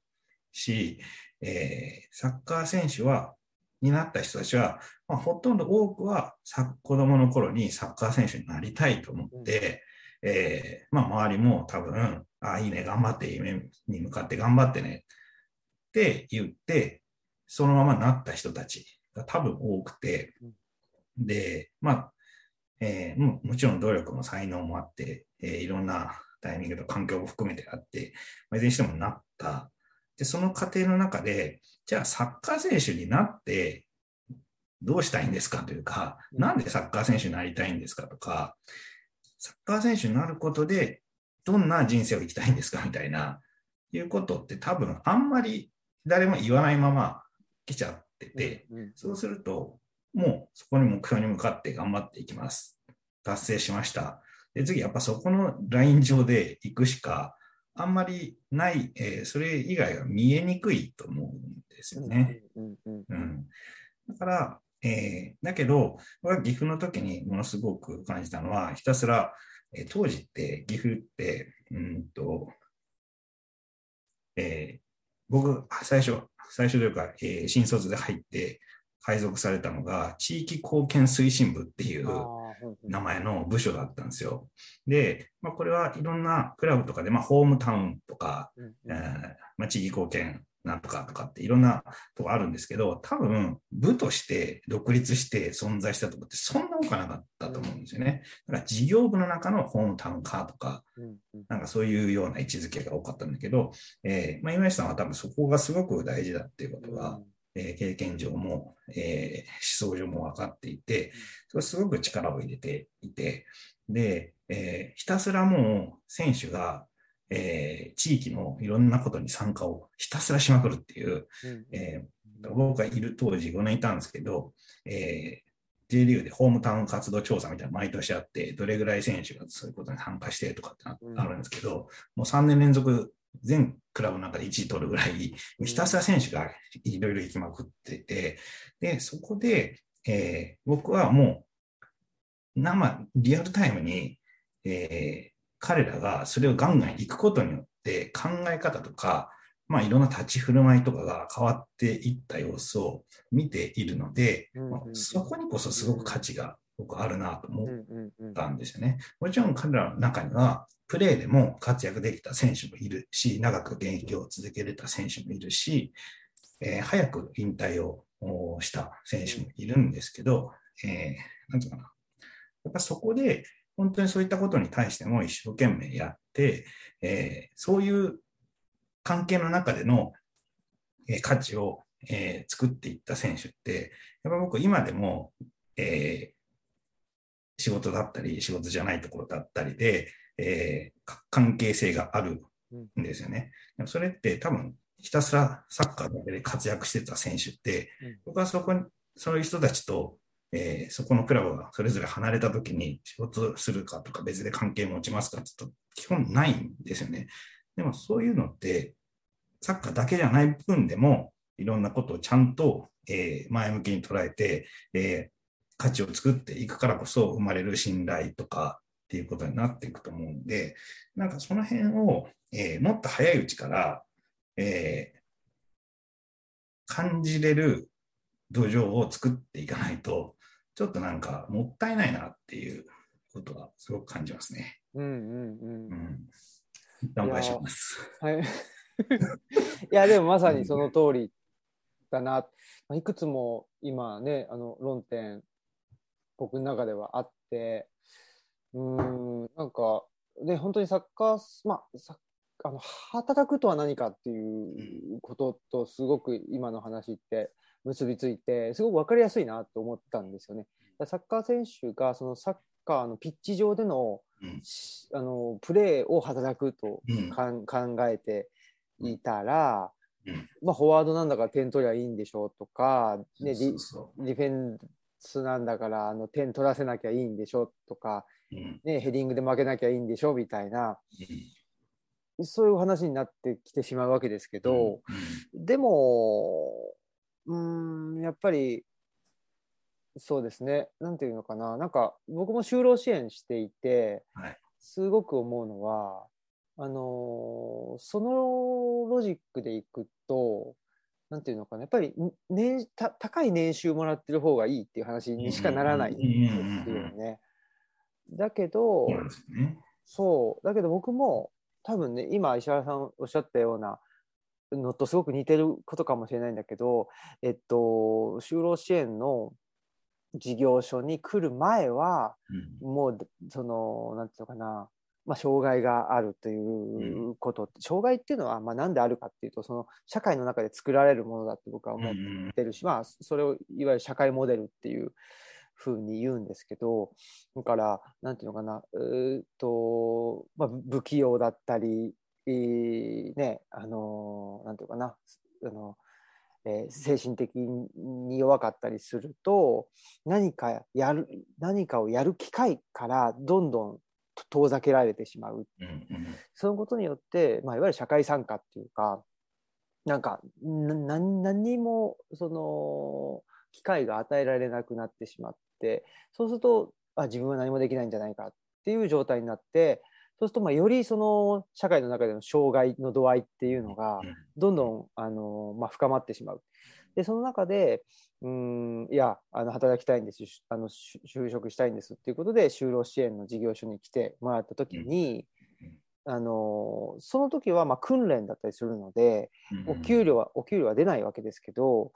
し、えーサッカー選手は、になった人たちは、まあ、ほとんど多くは子供の頃にサッカー選手になりたいと思って、えーまあ、周りも多分、あ、いいね、頑張って、夢に向かって頑張ってねって言って、そのままなった人たちが多分多くて、で、まあ、えーももちろん努力も才能もあって、えーいろんなタイミングと環境も含めてあって、まあいずれにしてもなった。で、その過程の中で、じゃあサッカー選手になってどうしたいんですかというか、
うん
なんでサッカー選手になりたいんですかとか、サッカー選手になることでどんな人生を生きたいんですかみたいな、いうことって多分あんまり誰も言わないまま来ちゃってて、
うんうん
そうすると、もうそこに目標に向かって頑張っていきます。達成しました。で、次、やっぱそこのライン上で行くしか、あんまりない、えーそれ以外は見えにくいと思うんですよね。
うんうん
うん。だから、えーだけど、僕は岐阜の時にものすごく感じたのは、ひたすら、えー当時って岐阜って、うんと、えー僕、最初、最初というか、えー新卒で入って、配属されたのが、地域貢献推進部っていう名前の部署だったんですよ。で、まあ、これはいろんなクラブとかで、まあ、ホームタウンとか、
うんうん
えーまあ、地域貢献なんとかとかっていろんなとこあるんですけど、多分部として独立して存在したところってそんな多くなかったと思うんですよね。だから事業部の中のホームタウンカーとか、なんかそういうような位置づけが多かったんだけど、えーまあ、今井さんは多分そこがすごく大事だっていうことが、えー経験上も、えー思想上も分かっていて、それすごく力を入れていて、で、えーひたすらもう選手が、えー地域のいろんなことに参加をひたすらしまくるっていう、
うん。
えー僕がいる当時5年いたんですけど、えー J リーグでホームタウン活動調査みたいなの毎年あって、どれぐらい選手がそういうことに参加してとかってあるんですけど、もう3年連続全クラブの中で1位取るぐらい、ひたすら選手がいろいろ行きまくってて、で、そこで、えー僕はもう、生、リアルタイムに、えー彼らがそれをガンガン行くことによって考え方とか、まあいろんな立ち振る舞いとかが変わっていった様子を見ているので、まあそこにこそすごく価値が僕あるなと思ったんですよね。もちろん彼らの中には、プレーでも活躍できた選手もいるし、長く現役を続けれた選手もいるし、えー早く引退をおした選手もいるんですけど、えーなんていうかな。やっぱそこで、本当にそういったことに対しても一生懸命やって、えーそういう関係の中での、えー価値を、えー作っていった選手って、やっぱ僕今でも、えー仕事だったり、仕事じゃないところだったりで、え関係性があるんですよね。でもそれって多分、ひたすらサッカーだけで活躍してた選手って、
うん
僕はそこに、そういう人たちと、えーそこのクラブがそれぞれ離れたときに仕事するかとか別で関係持ちますかって言うと基本ないんですよね。でもそういうのって、サッカーだけじゃない部分でも、いろんなことをちゃんと、えー前向きに捉えて、えー価値を作っていくからこそ生まれる信頼とかっていうことになっていくと思うんで、なんかその辺を、えーもっと早いうちから、えー感じれる土壌を作っていかないと、ちょっとなんかもったいないなっていうことはすごく感じますね。
うんうんうん
うん。頑張りします。
はい。*laughs* いや、でもまさにその通りだな。まあいくつも今ね、あの論点、僕の中ではあって、うーん、なんか、で、本当にサッカー、まあ、サあの働くとは何かっていうこととすごく今の話って結びついてすごく分かりやすいなと思ったんですよね。サッカー選手がそのサッカーのピッチ上での
うん。
しあのプレーを働くと
うん。
考えていたら、
うん。
まあ、フォワードなんだから点取りゃいいんでしょうとか、ね、ディフェンスなんだからあの点取らせなきゃいいんでしょとか、
うん。
ね、ヘディングで負けなきゃいいんでしょみたいな
うん。
そういう話になってきてしまうわけですけど、でもうーんやっぱりそうですねなんていうのかななんか僕も就労支援していて、
はい
すごく思うのはあのーそのロジックでいくとなんていうのかなやっぱり年た高い年収もらってる方がいいっていう話にしかならないんですよね。だけど、
そう。
そう。だけど僕も多分ね、今石原さんおっしゃったようなのとすごく似てることかもしれないんだけど、えっと、就労支援の事業所に来る前は、
うん。
もう、その、なんていうのかな、まあ、障害があるということ、障害っていうのは、まあ、なんであるかっていうと、その、社会の中で作られるものだって僕は思ってるし、まあ、それをいわゆる社会モデルっていうふうに言うんですけど、だから、なんていうのかな、と、まあ、不器用だったり、えーね、あの、なんていうかな、あの、えー精神的に弱かったりすると、何かやる、何かをやる機会からどんどん遠ざけられてしまう。
うんうん。
そのことによって、まあ、いわゆる社会参加っていうか、なんか、な何も、その、機会が与えられなくなってしまって、そうすると、あ、自分は何もできないんじゃないかっていう状態になって、そうすると、まあ、よりその、社会の中での障害の度合いっていうのが、どんどん、あの、まあ、深まってしまう。でその中でうんいやあの働きたいんですあの就職したいんですっていうことで就労支援の事業所に来てもらった時に、うん、あのその時はまあ訓練だったりするので、お給料はお給料は出ないわけですけど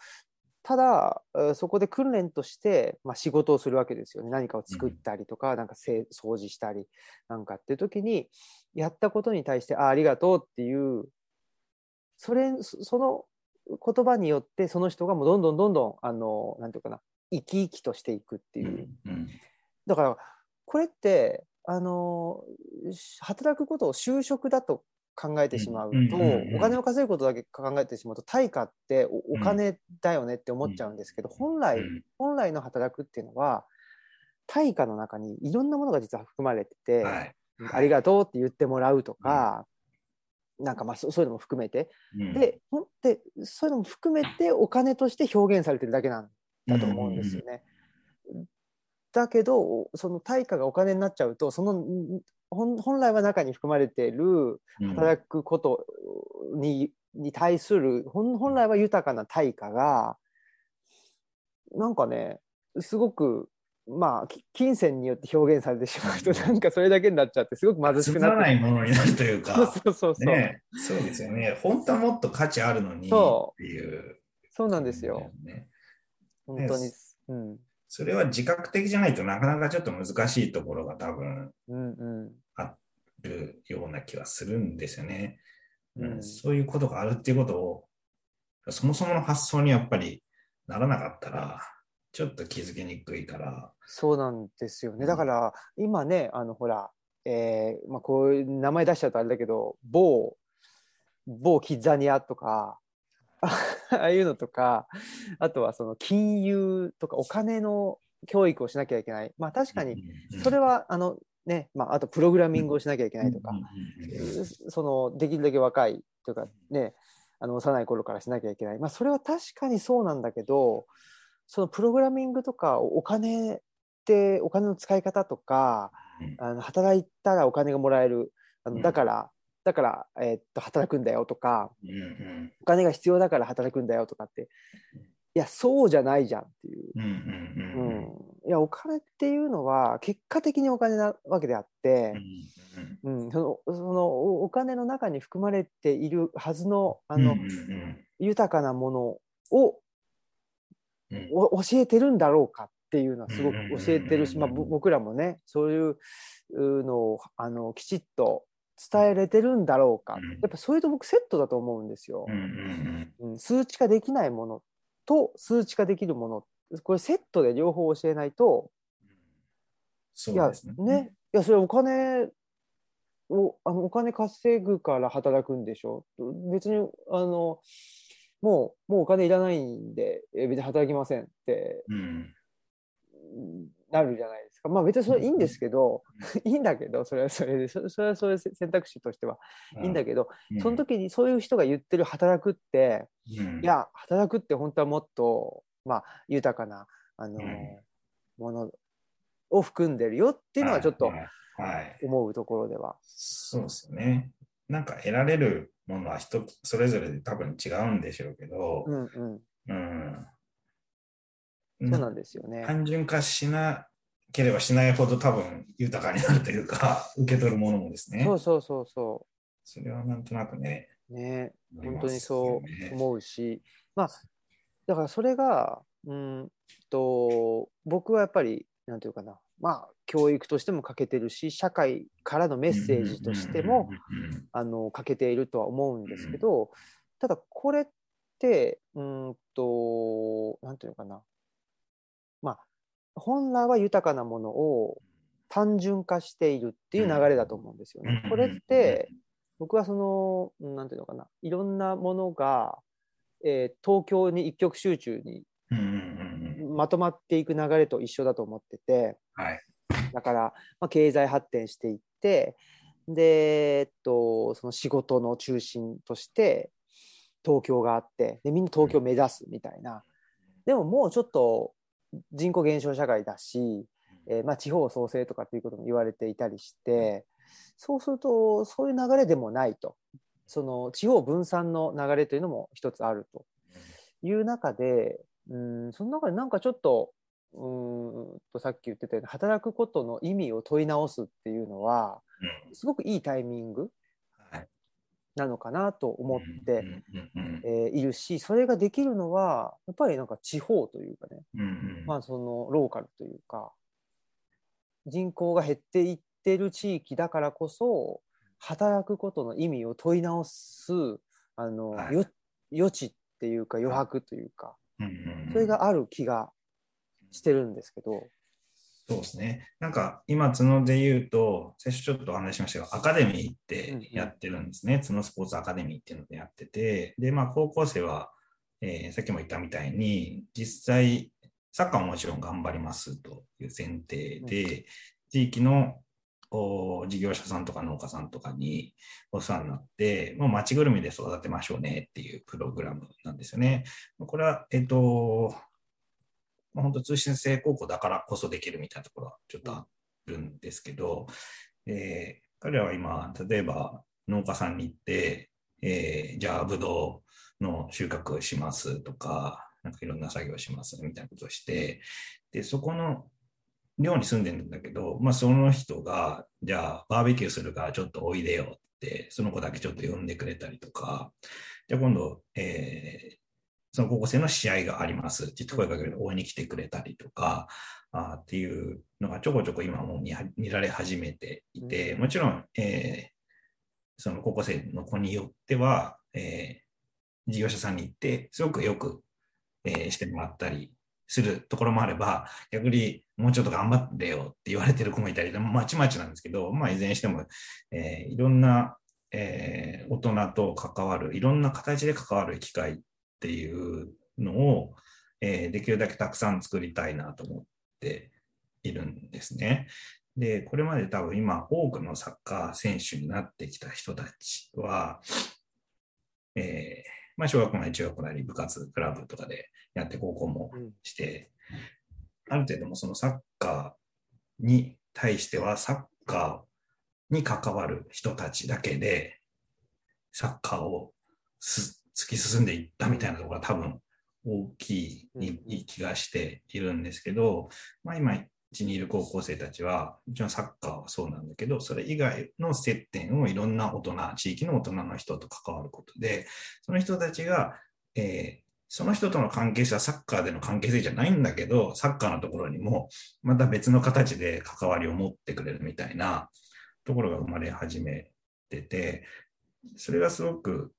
ただそこで訓練として、まあ、仕事をするわけですよね。何かを作ったりとか、うん、なんか掃除したりなんかっていう時にやったことに対してあありがとうっていうそれその言葉によってその人がもうどんどんどんどんあのなんていうかな生き生きとしていくっていう、うんうん、だからこれってあの働くことを就職だと考えてしまうと、お金を稼ぐことだけ考えてしまうと対価ってお金だよねって思っちゃうんですけど、本来本来の働くっていうのは対価の中にいろんなものが実は含まれてて、ありがとうって言ってもらうとか、なんかまあそういうのも含めて、ででそういうのも含めてお金として表現されてるだけなんだと思うんですよね。だけどその対価がお金になっちゃうとその本来は中に含まれている働くことにうん、に対する本来は豊かな対価がなんかねすごくまあ金銭によって表現されてしまうとなんかそれだけになっちゃってすごく貧しくな
ないものになるというか。*laughs*
そうそうそう、
ね、そうですよね。本当はもっと価値あるのにっていう。
そうなんですよ、ね、本当に、うん
それは自覚的じゃないとなかなかちょっと難しいところが多分あるような気はするんですよね。うん、うん、そういうことがあるっていうことをそもそもの発想にやっぱりならなかったらちょっと気づきにくいから。
そうなんですよね。だから今ね、あのほら、えーまあ、こういう名前出しちゃうとあれだけど某某キッザニアとか *laughs* ああいうのとかあとはその金融とかお金の教育をしなきゃいけない。まあ確かにそれはあのねまあ、あとプログラミングをしなきゃいけないとか。そのできるだけ若いというかねあの幼い頃からしなきゃいけない、まあ、それは確かにそうなんだけどそのプログラミングとかお金ってお金の使い方とかあの働いたらお金がもらえる。あのだからだから、えー、っと働くんだよとか、うんうん、お金が必要だから働くんだよとかっていやそうじゃないじゃんっていう,、うん、いやお金っていうのは結果的にお金なわけであって、うん、うん、そのそのお金の中に含まれているはずのあの、うんうん、豊かなものを、うん、教えてるんだろうかっていうのはすごく教えてるし、まあ、僕らもねそういうのをあのきちっと伝えれてるんだろうか、うん、やっぱそれと僕セットだと思うんですよ、うんうん、数値化できないものと数値化できるもの。これセットで両方教えないと、
そうですね、
いやね。いやそれお金をあのお金稼ぐから働くんでしょ。別にあのもうもうお金いらないんで別に働きませんって、なるじゃないですか。まあ別にそれいいんですけど、いいんだけど、それはそれで、それはそれ選択肢としてはいいんだけど、その時にそういう人が言ってる働くって、いや、働くって本当はもっと、まあ豊かな、あの、ものを含んでるよっていうのはちょっと思うところでは。
そうですね。なんか得られるものは人それぞれで多分違うんでしょうけど、うんうん、うん
そうなんですよね。
単純化しなければしないほど多分豊かになるというか、*laughs* 受け取るものもですね。
そうそうそうそ
う。それはなんとなくね。
ね、本当にそう思うし、まあ、だからそれが、うんと、僕はやっぱり、なんていうかな、まあ、教育としても欠けてるし、社会からのメッセージとしても、あの、欠けているとは思うんですけど、ただこれって、うんと、なんていうのかな、まあ、本来は豊かなものを単純化しているっていう流れだと思うんですよね。これって僕はそのなんていうのかな。いろんなものが、えー、東京に一極集中にまとまっていく流れと一緒だと思ってて、はい、だから、まあ、経済発展していってで、えっと、その仕事の中心として東京があってでみんな東京を目指すみたいな。でももうちょっと人口減少社会だし、えー、まあ、地方創生とかっていうことも言われていたりしてそうするとそういう流れでもないと。その地方分散の流れというのも一つあるという中で、うん、その中でなんかちょっと、うーんとさっき言ってたように働くことの意味を問い直すっていうのは、
うん。
すごくいいタイミング
はい
なのかなと思って、いるし、それができるのは、やっぱりなんか地方というかね、
うんうん。
まあそのローカルというか、人口が減っていってる地域だからこそ、働くことの意味を問い直す、あの、
はい。
よ余地っていうか余白というか、それがある気がしてるんですけど、
そうですね。なんか今、角で言うと、最初ちょっとお話ししましたが、アカデミーってやってるんですね。角スポーツアカデミーっていうのでやってて、で、まあ高校生は、えーさっきも言ったみたいに、実際、サッカーももちろん頑張りますという前提で、地域のお事業者さんとか農家さんとかにお世話になって、もう町ぐるみで育てましょうねっていうプログラムなんですよね。これは、えっと、まあ、本当通信制高校だからこそできるみたいなところはちょっとあるんですけど、えー彼らは今、例えば農家さんに行って、えーじゃあ、ブドウの収穫しますとか、なんかいろんな作業しますみたいなことをして、で、そこの寮に住んでるんだけど、まあ、その人が、じゃあ、バーベキューするからちょっとおいでよって、その子だけちょっと呼んでくれたりとか、じゃあ今度、えーその高校生の試合がありますって言って声かける応援に来てくれたりとか、あーっていうのがちょこちょこ今もう見られ始めていて、もちろん、えーその高校生の子によっては、えー事業者さんに行って、すごくよく、えーしてもらったりするところもあれば、逆にもうちょっと頑張ってよって言われてる子もいたりで、まちまちなんですけど、まあ、いずれにしても、えーいろんな、えー大人と関わる、いろんな形で関わる機会っていうのを、えーできるだけたくさん作りたいなと思っているんですね。で、これまで多分今多くのサッカー選手になってきた人たちは、えーまあ、小学校なり中学校なり部活、クラブとかでやって高校も
うん
して、ある程度もそのサッカーに対してはサッカーに関わる人たちだけでサッカーをす突き進んでいったみたいなところが多分大きい気がしているんですけど、まあ今、うちにいる高校生たちは、もちろんサッカーはそうなんだけど、それ以外の接点をいろんな大人、地域の大人の人と関わることで、その人たちが、えーその人との関係性はサッカーでの関係性じゃないんだけど、サッカーのところにもまた別の形で関わりを持ってくれるみたいなところが生まれ始めてて、それがすごく、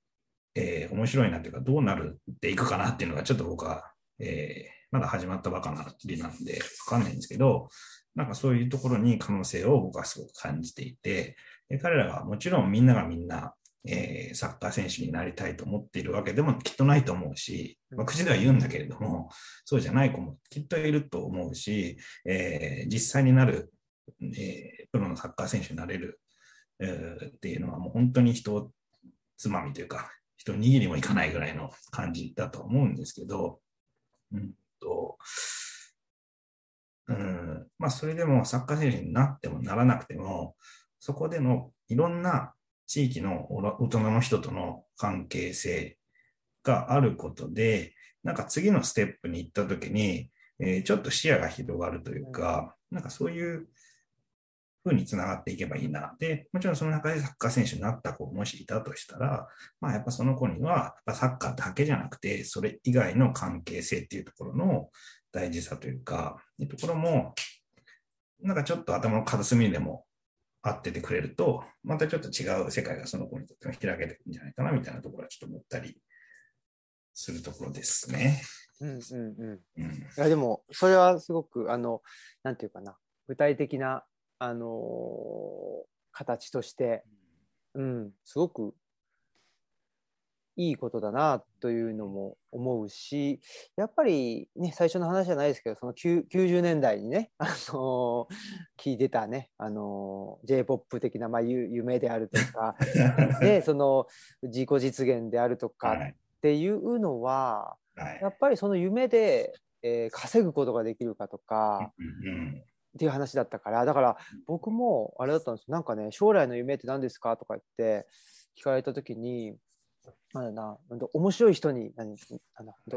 えー面白いなというか、どうなるっていくかなっていうのがちょっと僕は、えーまだ始まったばかなりなんでわかんないんですけど、なんかそういうところに可能性を僕はすごく感じていて、で彼らはもちろんみんながみんな、えーサッカー選手になりたいと思っているわけでもきっとないと思うし、まあ、口では言うんだけれども、そうじゃない子もきっといると思うし、えー実際になる、えープロのサッカー選手になれる、えーっていうのはもう本当に人つまみというか、人握りもいかないぐらいの感じだと思うんですけど、うんと、うん、まあそれでもサッカー選手になってもならなくても、そこでのいろんな地域の大人の人との関係性があることで、なんか次のステップに行った時に、えーちょっと視野が広がるというか、なんかそういう風につながっていけばいいな。で、もちろんその中でサッカー選手になった子もしいたとしたら、まあやっぱその子には、サッカーだけじゃなくて、それ以外の関係性っていうところの大事さというか、いうところも、なんかちょっと頭の片隅にでも合っててくれると、またちょっと違う世界がその子にとっても開けてくるんじゃないかなみたいなところはちょっと思ったりするところですね。
うんうんうん。
うん。
いやでもそれはすごくあのなんていうかな具体的なあのー形として、うん、すごくいいことだなというのも思うしやっぱりね最初の話じゃないですけどその9 90年代にね、あのー聞いてたね、あのー J−POP 的な、まあ、ゆ夢であるとかで *laughs* その自己実現であるとかっ
はい。
ていうのは、
はい。
やっぱりその夢で、えー稼ぐことができるかとか
うん
っていう話だったからだから僕もあれだったんですよ。なんかね将来の夢って何ですかとか言って聞かれた時になんだな、面白い人に何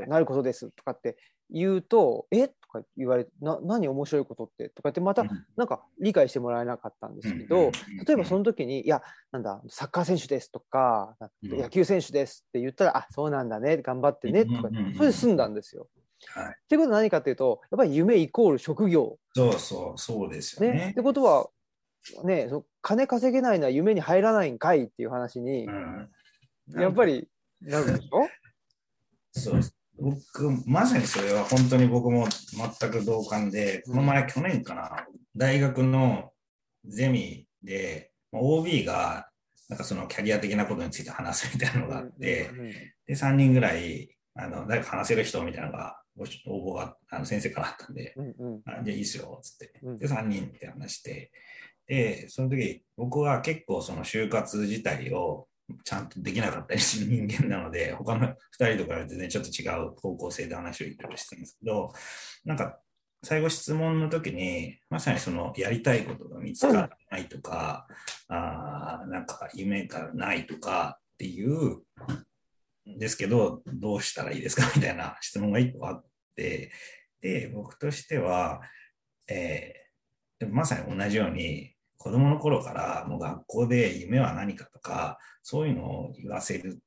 なることですとかって言うと、え？とか言われて、な何面白いことって？とかってまた
うん。
なんか理解してもらえなかったんですけど、例えばその時に、いや、なんだ、サッカー選手ですとか、
うん。
野球選手ですって言ったら、あ、そうなんだね、頑張ってね、とかそれで済んだんですよ。
はい
っていうことは何かっていうと、やっぱり夢イコール職業。
そうそう、そうですよ
ね。
ね
って。ことは、ね、そ金稼げないのは夢に入らないんかいっていう話に、
うん
やっぱりなるでしょ？*laughs*
そう僕、まさにそれは本当に僕も全く同感で、この前、去年かな、大学のゼミで、まあ OB が、なんかそのキャリア的なことについて話すみたいなのがあって、で、3人ぐらい、あの、誰か話せる人みたいなのが、応募が、あの先生からあったんで、
うんうん
あじゃあいいっすよ、つって。
うん
で、3人って話して、で、その時、僕は結構その就活自体をちゃんとできなかったりする人間なので、*laughs* 他の2人とかは全然ちょっと違う方向性で話をいろいろしてるんですけど、なんか、最後質問の時に、まさにそのやりたいことが見つからないとか、あーなんか夢がないとかっていう、ですけど、どうしたらいいですか？*laughs* みたいな質問が1個あって、で、僕としては、えーまさに同じように、子供の頃からもう学校で夢は何かとか、そういうのを言わせるっ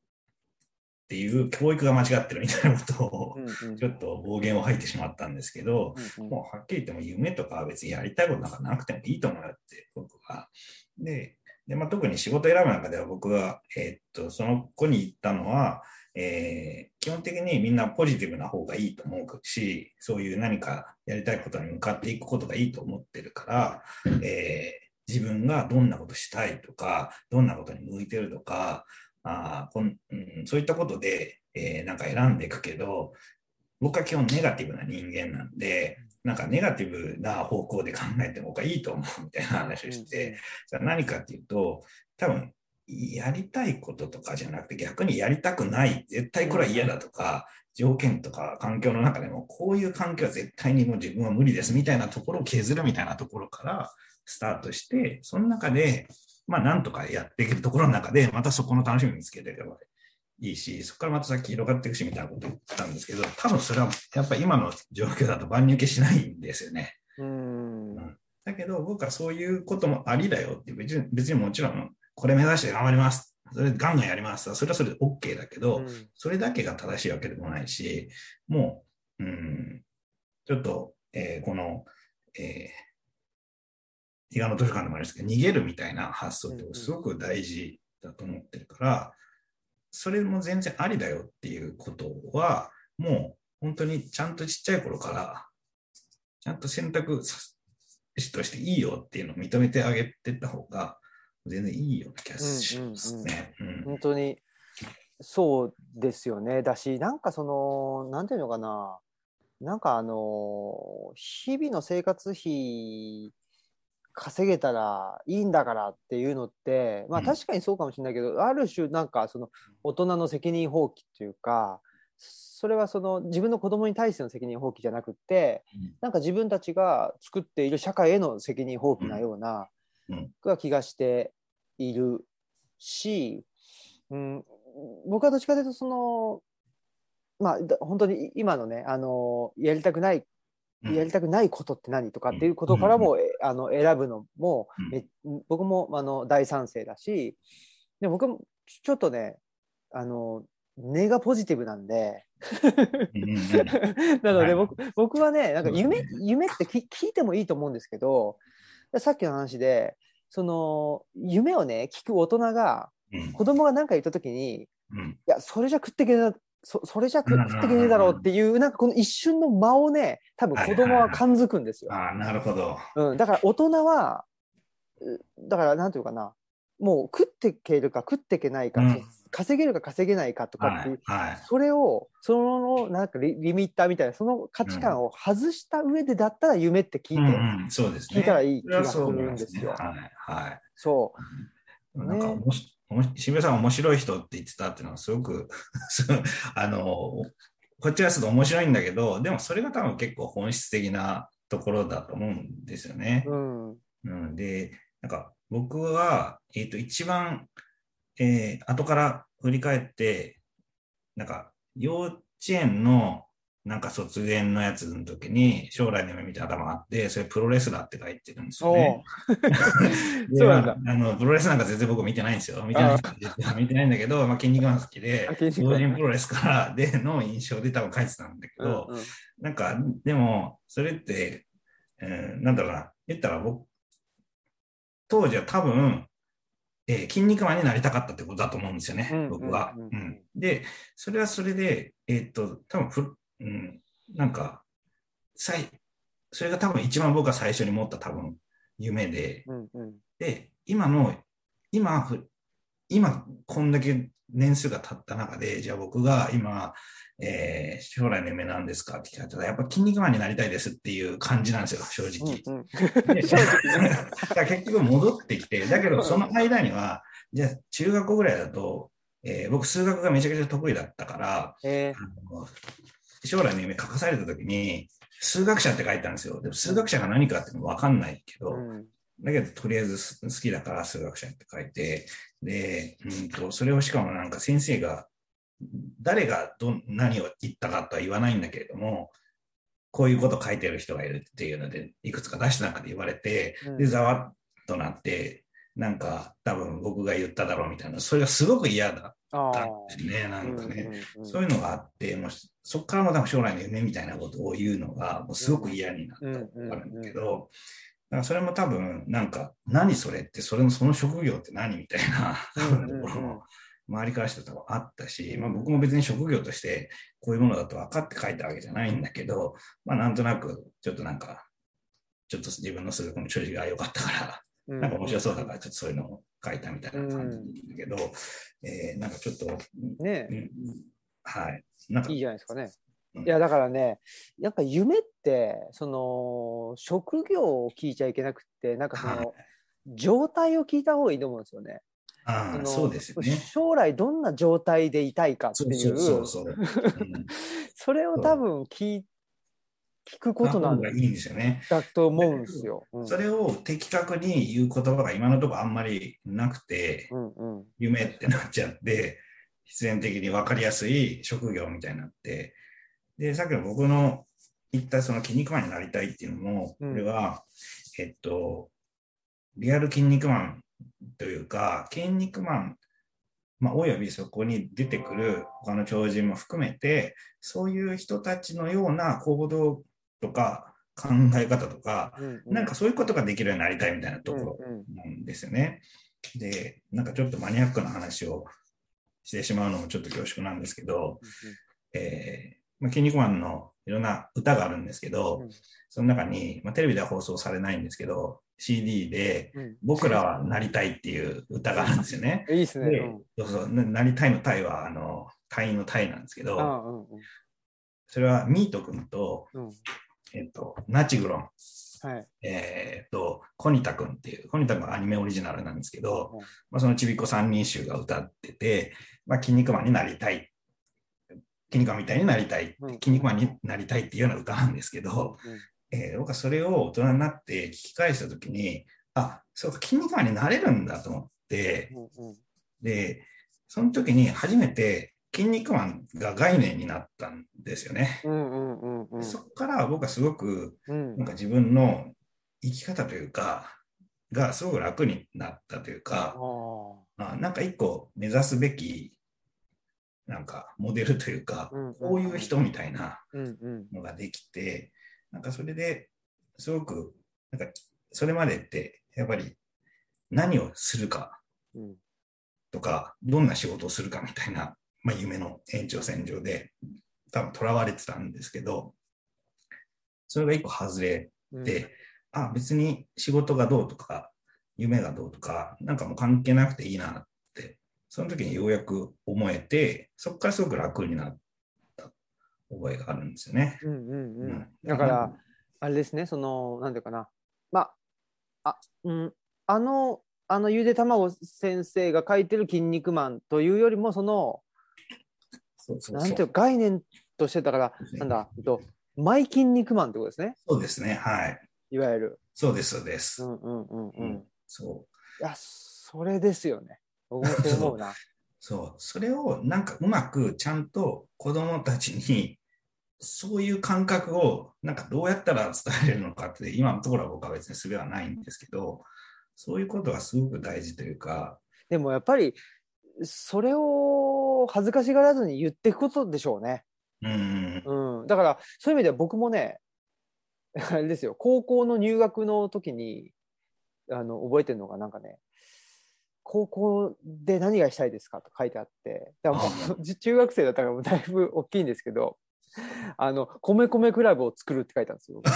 ていう教育が間違ってるみたいなことをちょっと暴言を吐いてしまったんですけど、もうはっきり言っても夢とかは別にやりたいことなんかなくてもいいと思うよって、僕は。で、でまあ、特に仕事選ぶ中では僕は、えーっと、その子に言ったのは、えー基本的にみんなポジティブな方がいいと思うし、そういう何かやりたいことに向かっていくことがいいと思ってるから、えー自分がどんなことしたいとか、どんなことに向いてるとか、あこんうん、そういったことで、えなんか選んでいくけど、僕は基本ネガティブな人間なんで、なんかネガティブな方向で考えても僕はいいと思うみたいな話をして、じゃあ何かっていうと、多分、やりたいこととかじゃなくて逆にやりたくない、絶対これは嫌だとか、条件とか環境の中でも、こういう環境は絶対にもう自分は無理ですみたいなところを削るみたいなところからスタートして、その中で、まあなんとかやっていけるところの中で、またそこの楽しみを見つけていけばいいし、そこからまた先広がっていくしみたいなことを言ったんですけど、多分それはやっぱり今の状況だと万人受けしないんですよね。
うん
だけど僕はそういうこともありだよって別に別にもちろんこれ目指して頑張ります。それガンガンやります。それはそれで OK だけど、
うん
それだけが正しいわけでもないし、もう、うん、ちょっと、えーこの、えー、彼岸の図書館でもありますけど、逃げるみたいな発想ってすごく大事だと思ってるから、それも全然ありだよっていうことは、もう本当にちゃんとちっちゃい頃から、ちゃんと選択肢としていいよっていうのを認めてあげてった方が、全然いいような気がしますね。うん
本当にそうですよね。だし、なんかその、なんていうのかな、なんかあの、日々の生活費稼げたらいいんだからっていうのって、まあ
うん。
確かにそうかもしれないけど、ある種なんかその大人の責任放棄っていうか、それはその自分の子供に対しての責任放棄じゃなくて、
うん。
なんか自分たちが作っている社会への責任放棄なような、
うん。
が気がしているし、うん、僕はどっちかというとそのまあだ本当に今のねあのやりたくない
うん
やりたくないことって何とかっていうことからも、えあの選ぶのも、僕もあの大賛成だしで僕もちょっとねあの根がポジティブなんで *laughs* なの
はい。
で僕,、僕はねなんか夢,、夢ってき聞いてもいいと思うんですけどさっきの話でその夢をね聞く大人が
うん。
子供が何か言った時にい
うん。
やそれじゃ食ってけねえだそそれじゃ食食ってけねえだろうっていうなんかこの一瞬の間をね多分子供は感づくんですよ。
ああ、なるほど。
うん、だから大人はうだからなんていうかなもう食ってけるか食ってけないか、
うん
稼げるか稼げないかとかっていう、
はい。はい。
それをそのなんかリリミッターみたいなその価値観を外した上でだったら夢って聞いて、
うんうん、そうですね。
聞いたらいい気がするんですよ
はい。はい。
そう
なんか、
ね
し、おもし渋谷さん面白い人って言ってたっていうのはすごく *laughs* あの、こっちからすると面白いんだけど、でもそれが多分結構本質的なところだと思うんですよね。
うん
うん、で、なんか僕は、えっ、と、一番えー後から振り返って、なんか、幼稚園の、なんか卒園のやつの時に、将来の夢みたいな頭があって、それプロレスラーって書いてるんですよね。*laughs* で
そうなんだ。
まああの、プロレスなんか全然僕見てないんですよ。見てない見てないんだけど、まあ、筋肉マン好きで人プロレスからでの印象で多分書いてたんだけど、
うんうん。
なんか、でも、それって、えーなんだろうな、言ったら僕、当時は多分、えー筋肉マンになりたかったってことだと思うんですよね、
うん
僕は、
うんうん。
うん。で、それはそれで、えーっと、多分ふ、うん、なんか、最、それが多分一番僕が最初に持った多分夢で、
うんうん。
で、今の、今ふ、今、こんだけ年数が経った中で、じゃあ僕が今、えー将来の夢なんですかって聞かれたら、やっぱ筋肉マンになりたいですっていう感じなんですよ、正直。
うんうん。*laughs*
結局戻ってきて、だけどその間には、じゃあ中学校ぐらいだと、えー僕数学がめちゃくちゃ得意だったから、
え
あの将来の夢書かされた時に、数学者って書いたんですよ。でも数学者が何かっていうのもわかんないけど、
ーうん。
だけど、とりあえずす好きだから数学者って書いて、で、うんと、それをしかもなんか先生が、誰がどん何を言ったかとは言わないんだけれども、こういうこと書いてる人がいるっていうので、いくつか出した中で言われて、
うん。
で、ざわっとなって、なんか多分僕が言っただろうみたいな、それがすごく嫌だ。
あ
った
ー
んですね、なんかね。そういうのがあって、もうそこからも多分将来の夢みたいなことを言うのが、もうすごく嫌になったのがあるんだけど、だからそれも多分、なんか、何それって、それのその職業って何みたいな、ところも周りからして多分あったし、まあ僕も別に職業としてこういうものだと分かって書いたわけじゃないんだけど、まあなんとなく、ちょっとなんか、ちょっと自分の数学の調子が良かったから、
うん
なんか面白そうだから、ちょっとそういうのを書いたみたいな感じだけど、えーなんかちょっと、
ね
うんはい。なんか
いいじゃないですかね
うん。
いやだからねやっぱ夢ってその職業を聞いちゃいけなくってなんかそ
は
の状態を聞いた方がいいと思うんですよね。
あそうですよね。
将来どんな状態でいたいかってい
そうそううそうそう。うん *laughs*
それを多分聞い聞くことなん
がいいんですよね。
と思うんですよ。うん。
それを的確に言う言葉が今のところあんまりなくて、
うんうん。
夢ってなっちゃって、必然的に分かりやすい職業みたいになって、で、さっきの僕の言ったその筋肉マンになりたいっていうのも、こ
うん。
れは、えっと、リアル筋肉マンというか、筋肉マン、まあ、およびそこに出てくる他の超人も含めて、そういう人たちのような行動とか考え方とか、
うんうん。
なんかそういうことができるようになりたいみたいなところ
うんうん。
なんですよね。で、なんかちょっとマニアックな話をしてしまうのもちょっと恐縮なんですけど、えーまあ、筋肉マンのいろんな歌があるんですけど、
うん。
その中に、まあ、テレビでは放送されないんですけど、CD で
うんうん。
僕らはなりたいっていう歌があるんですよね。*laughs*
いいですね。
で
うん。
そうそう。ななりたいのタイは、あの、隊員のタイなんですけど、
あうんうん。
それはミート君と、
うん
えっと、ナチグロン、
はい。
えっと、コニタ君っていう、コニタ君はアニメオリジナルなんですけど、
うん
まあ、そのちびっこ三人衆が歌ってて、まあ、筋肉マンになりたい。筋肉マンみたいになりたい。
うん
筋肉マンになりたいっていうような歌なんですけど、えー僕はそれを大人になって聞き返したときに、あ、そうか、筋肉マンになれるんだと思って、
うんうん
で、その時に初めて筋肉マンが概念になったんですよね。そこから僕はすごく
うん。
なんか自分の生き方というか、がすごく楽になったというか、
あ
あ。なんか一個目指すべき、なんかモデルというか、こういう人みたいなのができて、なんかそれですごく、なんかそれまでってやっぱり何をするか
うん。
とか、どんな仕事をするかみたいな、まあ、夢の延長線上で多分囚われてたんですけど、それが一個外れ
うん
て、あ、別に仕事がどうとか、夢がどうとか、なんかもう関係なくていいなって、その時にようやく思えて、そこからすごく楽になった覚えがあるんですよね。
うんうんう
うんん
だから、あれですね、その、なんていうかな。まあ、あ、うん、あの、あのゆで卵先生が書いてる「筋肉マン」というよりも、その、
そうそう
なんてい
そう
う概念としてだから、なんだ、えっと、マイ筋肉マンってことですね、
そうですね。はい。
いわゆる。
そうです、そうです。
うんうんうんう。
うんんそ
いや、それですよね。僕もそう思うな。*laughs*
そう、それをなんかうまくちゃんと子供たちにそういう感覚をなんかどうやったら伝えれるのかって今のところは僕は別に術はないんですけど、そういうことがすごく大事というか、
でもやっぱり、それを恥ずかしがらずに言っていくことでしょうね。
うん、
うん。だから、そういう意味では僕もね、*laughs* あれですよ、高校の入学の時に、あの、覚えてるのがなんかね、高校で何がしたいですかと書いてあって、だからもう *laughs* 中学生だったからだいぶ大きいんですけど、あの、米米クラブを作るって書いてあるんですよ。*laughs*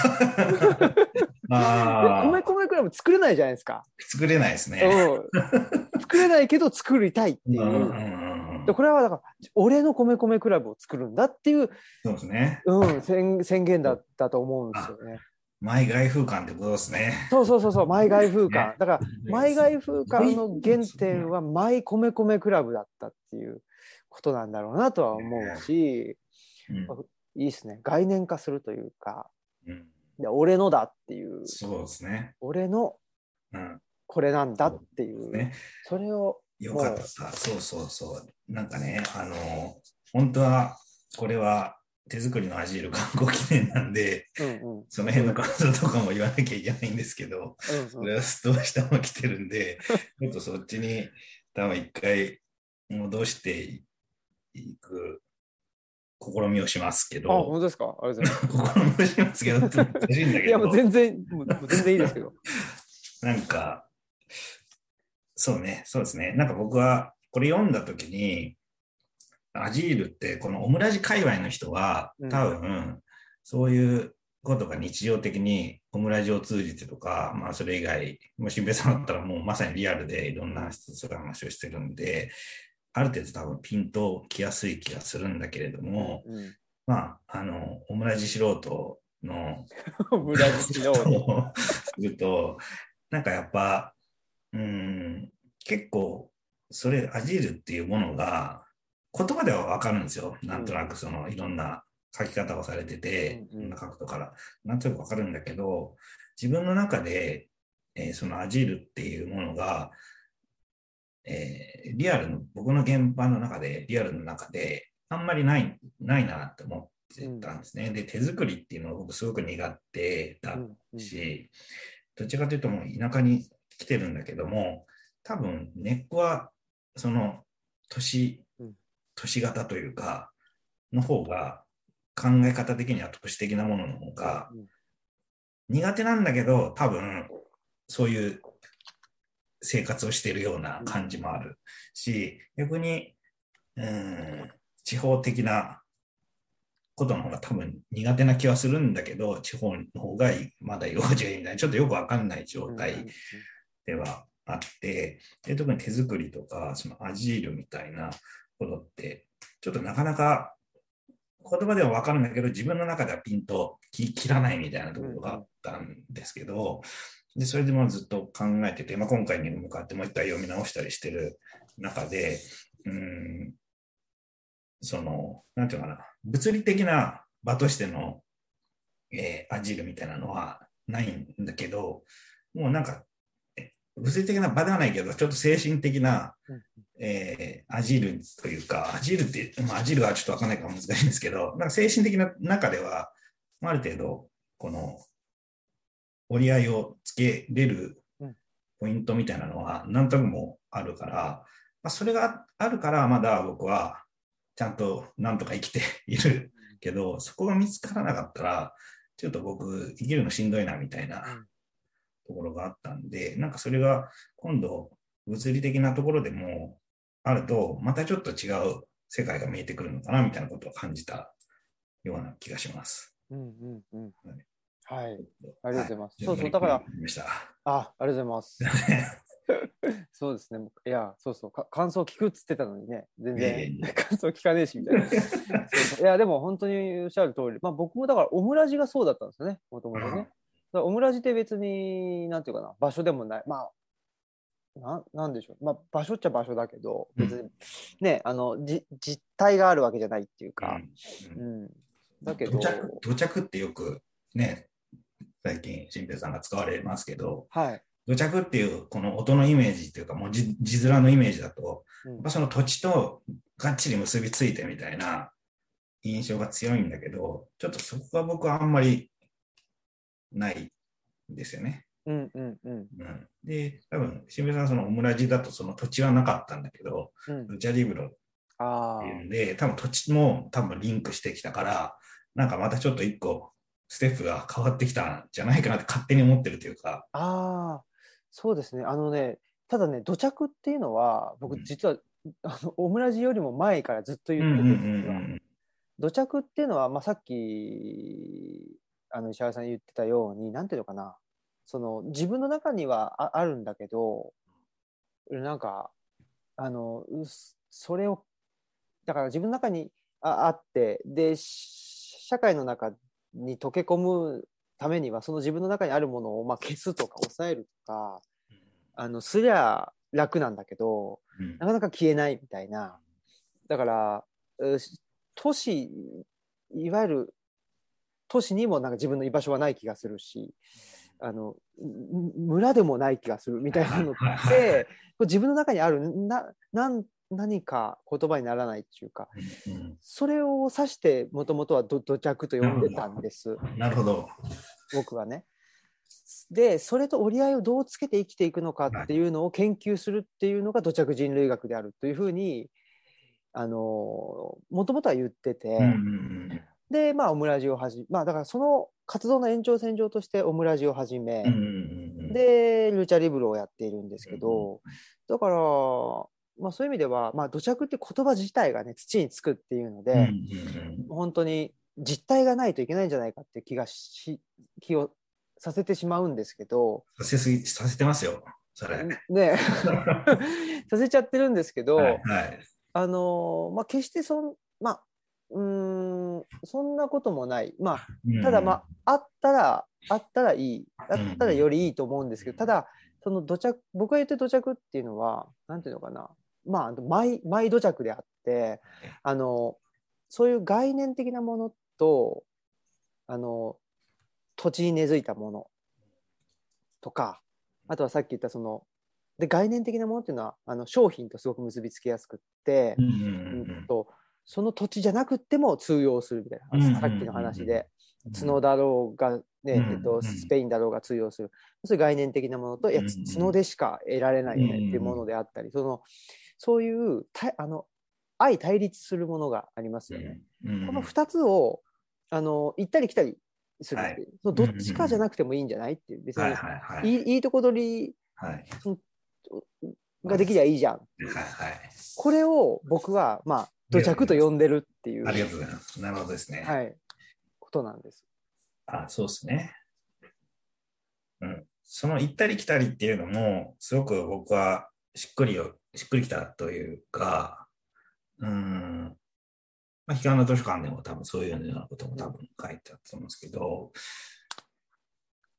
あ
米米クラブ作れないじゃないですか。
作れないですね。
うん。作れないけど作りたいっていう。
うんうんうん
でこれはだから、俺の米米クラブを作るんだっていう、
そうですね。
うん、宣宣言だったと思うんですよね。
マイ外風感ってことですね。
そうそうそうそう、マイ外風感。だから、*laughs* マイ外
風
風感の原点はマイ米米クラブだったっていうことなんだろうなとは思うし、いいですね。概念化するというか、
うん
で俺のだっていう、
そうですね。
俺の
うん。
これなんだっていう、
ね。
それを、
よかった。そうそうそう。なんかね、あの、本当は、これは手作りのアジール観光記念なんで、
うんうん。
その辺の感想とかも言わなきゃいけないんですけど、
うんうん
それはどうしても来てるんで、ちょっとそっちに多分一回戻していく試みをしますけ
あ、
ど、
本当ですか？ありがとうございます。*laughs*
試みをしますけど、い
や、もう全然、もう全然いいですけど。
なんか、そうね、そうですね。なんか僕はこれ読んだときに、アジールってこのオムラジ界隈の人は
うん
多分、そういうことが日常的にオムラジを通じてとか、まあそれ以外、もう新平さんだったらもうまさにリアルでいろんな人と話をしてるんで、ある程度多分ピンときやすい気がするんだけれども、
うん。
まあ、あの、オムラジ素人の *laughs*
ブラジルの。*laughs*
をすると、なんかやっぱ、うん、結構、それ、アジールっていうものが、言葉ではわかるんですよ。なんとなく、その、いろんな書き方をされてて、いろんな角度から、なんとなくわかるんだけど、自分の中で、えーそのアジールっていうものが、えーリアルの、僕の現場の中で、リアルの中で、あんまりない、ないなって思ってたんですね。で、手作りっていうのを僕すごく苦手だし、どっちかというともう田舎に来てるんだけども、多分根っこは、その、年
うん、
年型というか、の方が、考え方的には都市的なものの方が
うん。
苦手なんだけど、多分、そういう生活をしているような感じもあるし、逆に、うん、地方的なことの方が多分苦手な気はするんだけど、地方の方がまだ用事がいいみたい。な、ちょっとよくわかんない状態ではあって、で特に手作りとか、そのアジールみたいなことって、ちょっとなかなか言葉ではわかるんだけど、自分の中ではピンとき切らないみたいなところがあったんですけど、でそれでもずっと考えてて、まあ、今回に向かってもう一回読み直したりしてる中で、うん、その、なんていうかな、物理的な場としての、えーアジールみたいなのはないんだけど、もうなんか、物理的な場ではないけど、ちょっと精神的な、
うん。
えーアジールというか、アジールって、まあ、アジールはちょっとわかんないから難しいんですけど、なんか精神的な中では、ある程度、この、折り合いをつけれる
うん。
ポイントみたいなのは何となくもあるから、まあ、それがあるから、まだ僕はちゃんとなんとか生きているけど、そこが見つからなかったら、ちょっと僕、生きるのしんどいなみたいな
うん
ところがあったんで、なんかそれが今度、物理的なところでもあると、またちょっと違う世界が見えてくるのかなみたいなことを感じたような気がします。
うんうんうん
はい
はい。ありがとうございます。
は
そうそう、だから。あ、ありがとうございます。*laughs* そうですね。いや、そうそう、か感想聞くっつってたのにね、全然感想聞かねえし、みたいな。*laughs* そうそういや、でも本当におっしゃる通り、まあ僕もだからオムラジがそうだったんですよね、もともとね。オムラジって別に、なんていうかな、場所でもない。まあ、ななんでしょう。まあ場所っちゃ場所だけど、別に、ね、あの、じ実態があるわけじゃないっていうか、
うん
うん。だけど
土着、ってよくね、最近、新平さんが使われますけど、
はい。
土着っていうこの音のイメージっていうか、もう字字面のイメージだと、
うん
やっぱその土地とがっちり結びついてみたいな印象が強いんだけど、ちょっとそこが僕はあんまりないんですよね。
うんうんうん。
うん、で、多分、新平さんそのオムラジだとその土地はなかったんだけど、
うん。
ルチャリブロっ
あ
ていうんで、多分土地も多分リンクしてきたから、なんかまたちょっと一個ステップが変わってきたんじゃないかなって勝手に思ってるというか、
あ、そうですね。あのね、ただね、土着っていうのは、
うん。
僕実は、あのオムラジよりも前からずっと
うん
言ってて、
うんうんう
実は
ん。
土着っていうのは、まあ、さっきあの石原さん言ってたようになんていうのかな。その自分の中にはああるんだけどなんかあのそれをだから自分の中にああってでし社会の中に溶け込むためにはその自分の中にあるものをまあ消すとか抑えるとかあのすりゃ楽なんだけど
うん。
なかなか消えないみたいな。だから、都市、いわゆる都市にもなんか自分の居場所はない気がするし、あの、む村でもない気がするみたいなのって、自分の中にあるななん何か言葉にならないっていうか、
うん
それを指してもともとは土土着と呼んでたんです、
うんなるほど。
僕はね。で、それと折り合いをどうつけて生きていくのかっていうのを研究するっていうのが土着人類学であるというふうに、あの、もともとは言ってて、
うんうん
で、まあ、オムラジをはじまあ、だからその活動の延長線上としてオムラジを始め、で、ルチャリブロをやっているんですけど、だから、まあ、そういう意味では、まあ、土着って言葉自体がね、土につくっていうので、本当に実体がないといけないんじゃないかって気がし、気をさせてしまうんですけど、
させすぎ、させてますよ、それ。はい
ね。*laughs* させちゃってるんですけど、
はい。
あのまあ決してそんまあうーんそんなこともない。まあただまああったらあったらいい。あったらよりいいと思うんですけどただその土着僕が言ってる土着っていうのはなんていうのかな。まあマイマイ土着であってあのそういう概念的なものとあの土地に根付いたものとかあとはさっき言ったそので概念的なものっていうのはあの商品とすごく結びつきやすくって
う、ん
その土地じゃなくっても通用するみたいな、
うんうん
さっきの話で。
うん。
角だろうが、ね
うん
えっと、スペインだろうが通用する。そういう概念的なものといや角でしか得られないよねっていうものであったりそのそういうたあの相対立するものがありますよね。
うん
この2つをあの行ったり来たりするっていう、そのどっちかじゃなくてもいいんじゃないっていう。別に、
はいはいはい。
いいいいとこ取り
はい。
ができりゃいいじゃん。
はいはい。
これを僕は、まあ、土着と呼んでるっていう、
ありがとうございます。なるほどですね。
はい、ことなんです。
あ、そうですね。うん。その行ったり来たりっていうのも、すごく僕はしっくりよ、しっくりきたというか、うん。まあ、彼岸の図書館でも多分そういうようなことも多分書いてあったと思うんですけど、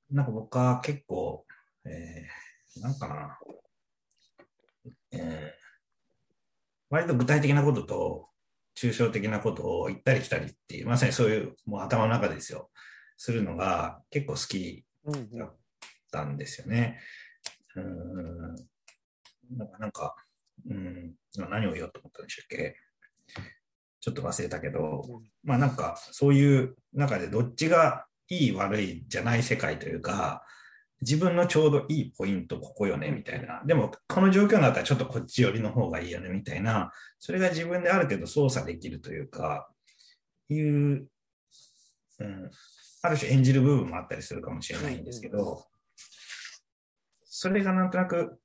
なんか僕は結構、えー、なんかな、えー割と具体的なことと抽象的なことを行ったり来たりっていう、まさにそういうもう頭の中ですよ、するのが結構好きだったんですよね。うん。なんか、なんかうん、何を言おうと思ったんでしたっけ？ちょっと忘れたけど、まあなんかそういう中でどっちがいい悪いじゃない世界というか、自分のちょうどいいポイントここよねみたいな。でもこの状況になったらちょっとこっち寄りの方がいいよねみたいな。それが自分である程度操作できるというか、いう、うん、ある種演じる部分もあったりするかもしれないんですけど、それがなんとなく、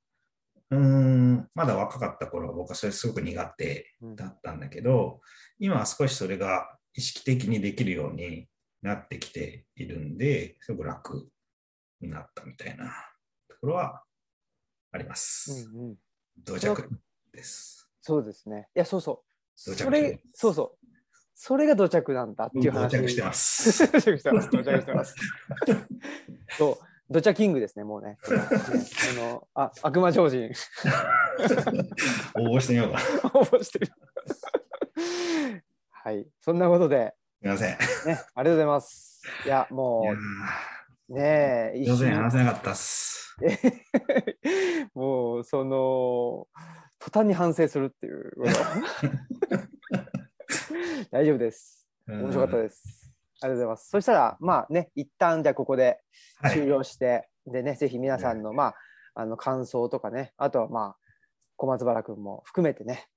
うーん、まだ若かった頃は僕はそれすごく苦手だったんだけど、今は少しそれが意識的にできるようになってきているんで、すごく楽になったみたいなところはあります。
うんうん、
土着です。
そうですね。いや、そうそう。
土着
それ、そうそう。それが土着なんだっていう
土
話。
着してます。
土着してます。土着してます。そう。土着キングですね、もうね。ねあの、あ、悪魔超人。
応募してみようか。す
応募してる。はい。そんなことで、
みません。い
ね、ありがとうございます。いや、も
や
う、ねえ、
ー上手に
一
話せなかったっす。*laughs*
もう、その、途端に反省するっていう。*laughs* 大丈夫です。面白かったです。ありがとうございます。そしたら、まあね、一旦じゃあここで
はい
終了して、でね、ぜひ皆さんの、まあ、あの感想とかね、あとはまあ、小松原君も含めてね、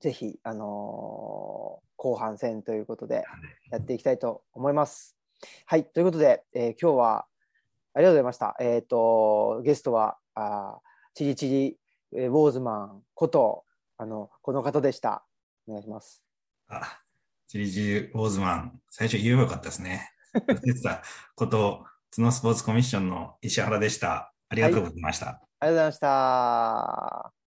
ぜひ、あのー後半戦ということでやっていきたいと思います。はい、ということで、えー今日はありがとうございました。えっ、と、ゲストは、あーチリチリ、えーウォーズマンこと、あの、この方でした。お願いします。
あ、チリジー・ウォーズマン、最初言えばよかったですね。言ってたこと、角スポーツコミッションの石原でした。ありがとうございました。
ありがとうございました。